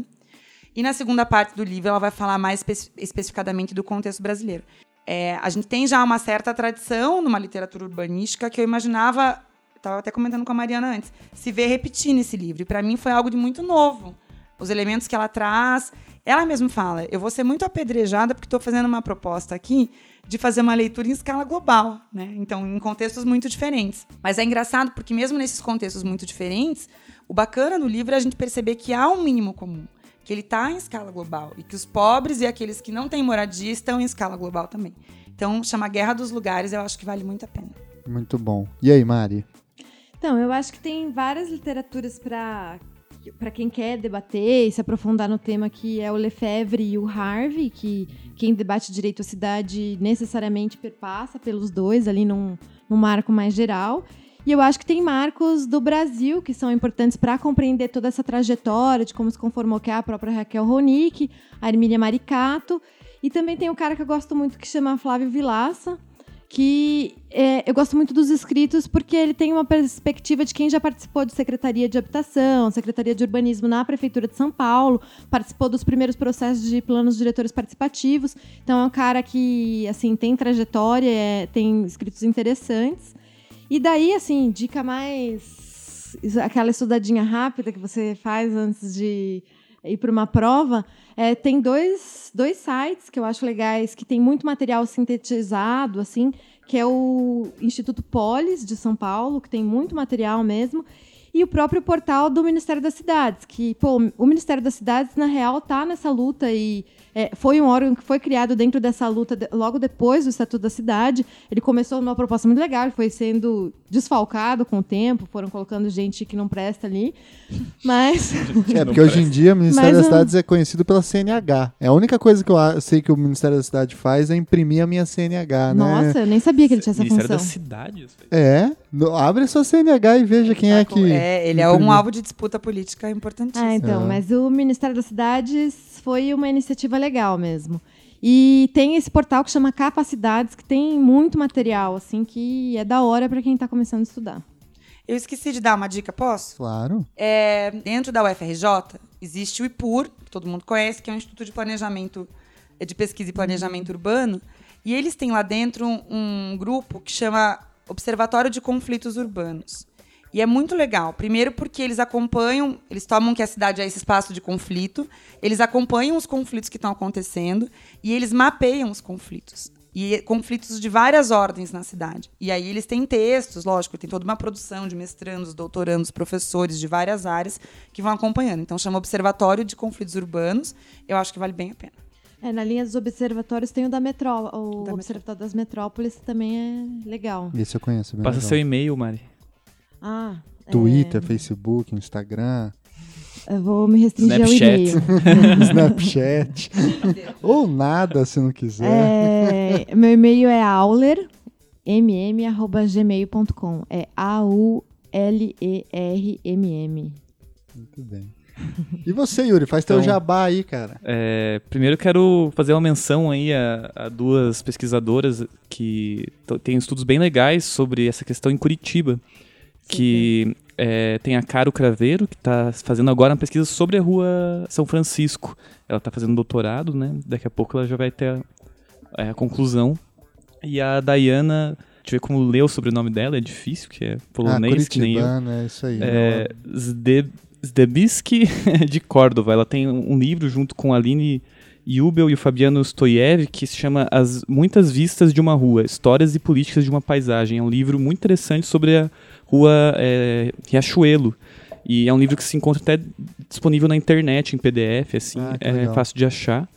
[SPEAKER 4] E na segunda parte do livro, ela vai falar mais espe especificadamente do contexto brasileiro. É, a gente tem já uma certa tradição numa literatura urbanística que eu imaginava, estava até comentando com a Mariana antes, se ver repetir nesse livro. E para mim foi algo de muito novo. Os elementos que ela traz. Ela mesma fala: eu vou ser muito apedrejada porque estou fazendo uma proposta aqui de fazer uma leitura em escala global, né? Então, em contextos muito diferentes. Mas é engraçado porque mesmo nesses contextos muito diferentes, o bacana no livro é a gente perceber que há um mínimo comum que ele está em escala global e que os pobres e aqueles que não têm moradia estão em escala global também. Então, chama Guerra dos Lugares, eu acho que vale muito a pena.
[SPEAKER 1] Muito bom. E aí, Mari?
[SPEAKER 2] Então, eu acho que tem várias literaturas para para quem quer debater e se aprofundar no tema que é o Lefebvre e o Harvey, que quem debate direito à cidade necessariamente perpassa pelos dois ali num, num marco mais geral. E eu acho que tem marcos do Brasil que são importantes para compreender toda essa trajetória de como se conformou que é a própria Raquel Ronick, a Hermília Maricato. E também tem um cara que eu gosto muito que chama Flávio Vilaça, que é, eu gosto muito dos escritos porque ele tem uma perspectiva de quem já participou de Secretaria de Habitação, Secretaria de Urbanismo na Prefeitura de São Paulo, participou dos primeiros processos de planos diretores participativos. Então é um cara que assim tem trajetória, é, tem escritos interessantes. E daí, assim, dica mais. aquela estudadinha rápida que você faz antes de ir para uma prova. É, tem dois, dois sites que eu acho legais, que tem muito material sintetizado, assim, que é o Instituto Polis, de São Paulo, que tem muito material mesmo, e o próprio portal do Ministério das Cidades, que, pô, o Ministério das Cidades, na real, está nessa luta e é, foi um órgão que foi criado dentro dessa luta de, logo depois do Estatuto da Cidade. Ele começou numa proposta muito legal, foi sendo desfalcado com o tempo, foram colocando gente que não presta ali. [LAUGHS] Mas. [LAUGHS]
[SPEAKER 1] É, porque hoje em dia o Ministério Mas, das Cidades é conhecido pela CNH. É a única coisa que eu sei que o Ministério da Cidade faz é imprimir a minha CNH,
[SPEAKER 2] né? Nossa, eu nem sabia que ele tinha essa
[SPEAKER 3] Ministério
[SPEAKER 2] função.
[SPEAKER 3] Ministério das Cidades?
[SPEAKER 1] É. Abre a sua CNH e veja quem é que.
[SPEAKER 4] É, ele é um alvo de disputa política importantíssimo.
[SPEAKER 2] Ah, então, é. mas o Ministério das Cidades foi uma iniciativa legal mesmo. E tem esse portal que chama Capacidades, que tem muito material, assim, que é da hora para quem está começando a estudar.
[SPEAKER 4] Eu esqueci de dar uma dica, posso?
[SPEAKER 1] Claro.
[SPEAKER 4] É, dentro da UFRJ, existe o IPUR, que todo mundo conhece, que é um Instituto de Planejamento, é, de Pesquisa e Planejamento Urbano. E eles têm lá dentro um, um grupo que chama Observatório de Conflitos Urbanos. E é muito legal. Primeiro porque eles acompanham, eles tomam que a cidade é esse espaço de conflito, eles acompanham os conflitos que estão acontecendo e eles mapeiam os conflitos. E conflitos de várias ordens na cidade. E aí eles têm textos, lógico, tem toda uma produção de mestrandos, doutorandos, professores de várias áreas que vão acompanhando. Então chama Observatório de Conflitos Urbanos. Eu acho que vale bem a pena.
[SPEAKER 2] É, na linha dos observatórios tem o da Metrópole. O da Observatório das Metrópoles também é legal.
[SPEAKER 1] Esse eu conheço.
[SPEAKER 3] Passa
[SPEAKER 1] legal.
[SPEAKER 3] seu e-mail, Mari.
[SPEAKER 2] Ah.
[SPEAKER 1] Twitter, é... Facebook, Instagram.
[SPEAKER 2] Eu vou me restringir
[SPEAKER 3] Snapchat.
[SPEAKER 2] ao e-mail. [LAUGHS]
[SPEAKER 1] Snapchat. [LAUGHS] Ou nada, se não quiser.
[SPEAKER 2] É, meu e-mail é aulermm.gmail.com. É A-U-L-E-R-M-M.
[SPEAKER 1] Muito bem. E você, Yuri, faz então, teu jabá aí, cara.
[SPEAKER 3] É, primeiro quero fazer uma menção aí a, a duas pesquisadoras que têm estudos bem legais sobre essa questão em Curitiba que é, tem a Caro Craveiro, que está fazendo agora uma pesquisa sobre a rua São Francisco. Ela está fazendo doutorado, né? Daqui a pouco ela já vai ter a, é, a conclusão. E a Dayana, deixa eu ver como ler o sobrenome dela, é difícil, que é polonês,
[SPEAKER 1] ah, que nem eu. é isso aí.
[SPEAKER 3] É, Zde, Zdebski [LAUGHS] de Córdova. Ela tem um livro junto com a Aline Jubel e o Fabiano Stoyev, que se chama As Muitas Vistas de uma Rua, Histórias e Políticas de uma Paisagem. É um livro muito interessante sobre a Rua é, Riachuelo. E é um livro que se encontra até disponível na internet, em PDF, assim, ah, é fácil de achar.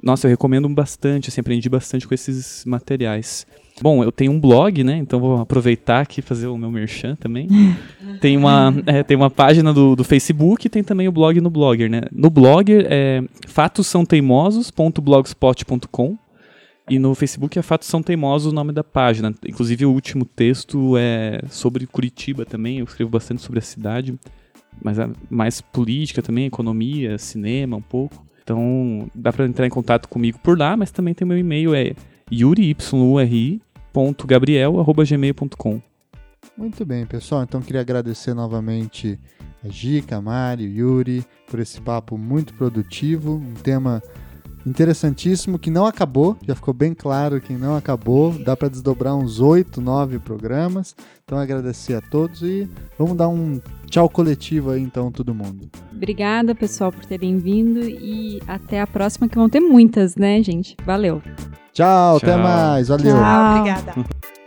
[SPEAKER 3] Nossa, eu recomendo bastante, assim, aprendi bastante com esses materiais. Bom, eu tenho um blog, né? Então vou aproveitar aqui e fazer o meu merchan também. [LAUGHS] tem, uma, é, tem uma página do, do Facebook e tem também o blog no Blogger, né? No Blogger é fatossaoteimosos.blogspot.com e no Facebook é Fatos São Teimosos o nome da página. Inclusive o último texto é sobre Curitiba também, eu escrevo bastante sobre a cidade, mas é mais política também, economia, cinema um pouco. Então dá para entrar em contato comigo por lá, mas também tem meu e-mail, é yuri, g.gabriel.gmail.com.
[SPEAKER 1] Muito bem, pessoal. Então queria agradecer novamente a Gica, a Mari, o Yuri, por esse papo muito produtivo, um tema interessantíssimo que não acabou, já ficou bem claro que não acabou, dá para desdobrar uns oito, nove programas. Então agradecer a todos e vamos dar um tchau coletivo aí então todo mundo.
[SPEAKER 5] Obrigada, pessoal, por terem vindo e até a próxima que vão ter muitas, né, gente? Valeu.
[SPEAKER 1] Tchau,
[SPEAKER 3] Tchau.
[SPEAKER 1] até mais, valeu.
[SPEAKER 2] Tchau.
[SPEAKER 4] Obrigada. [LAUGHS]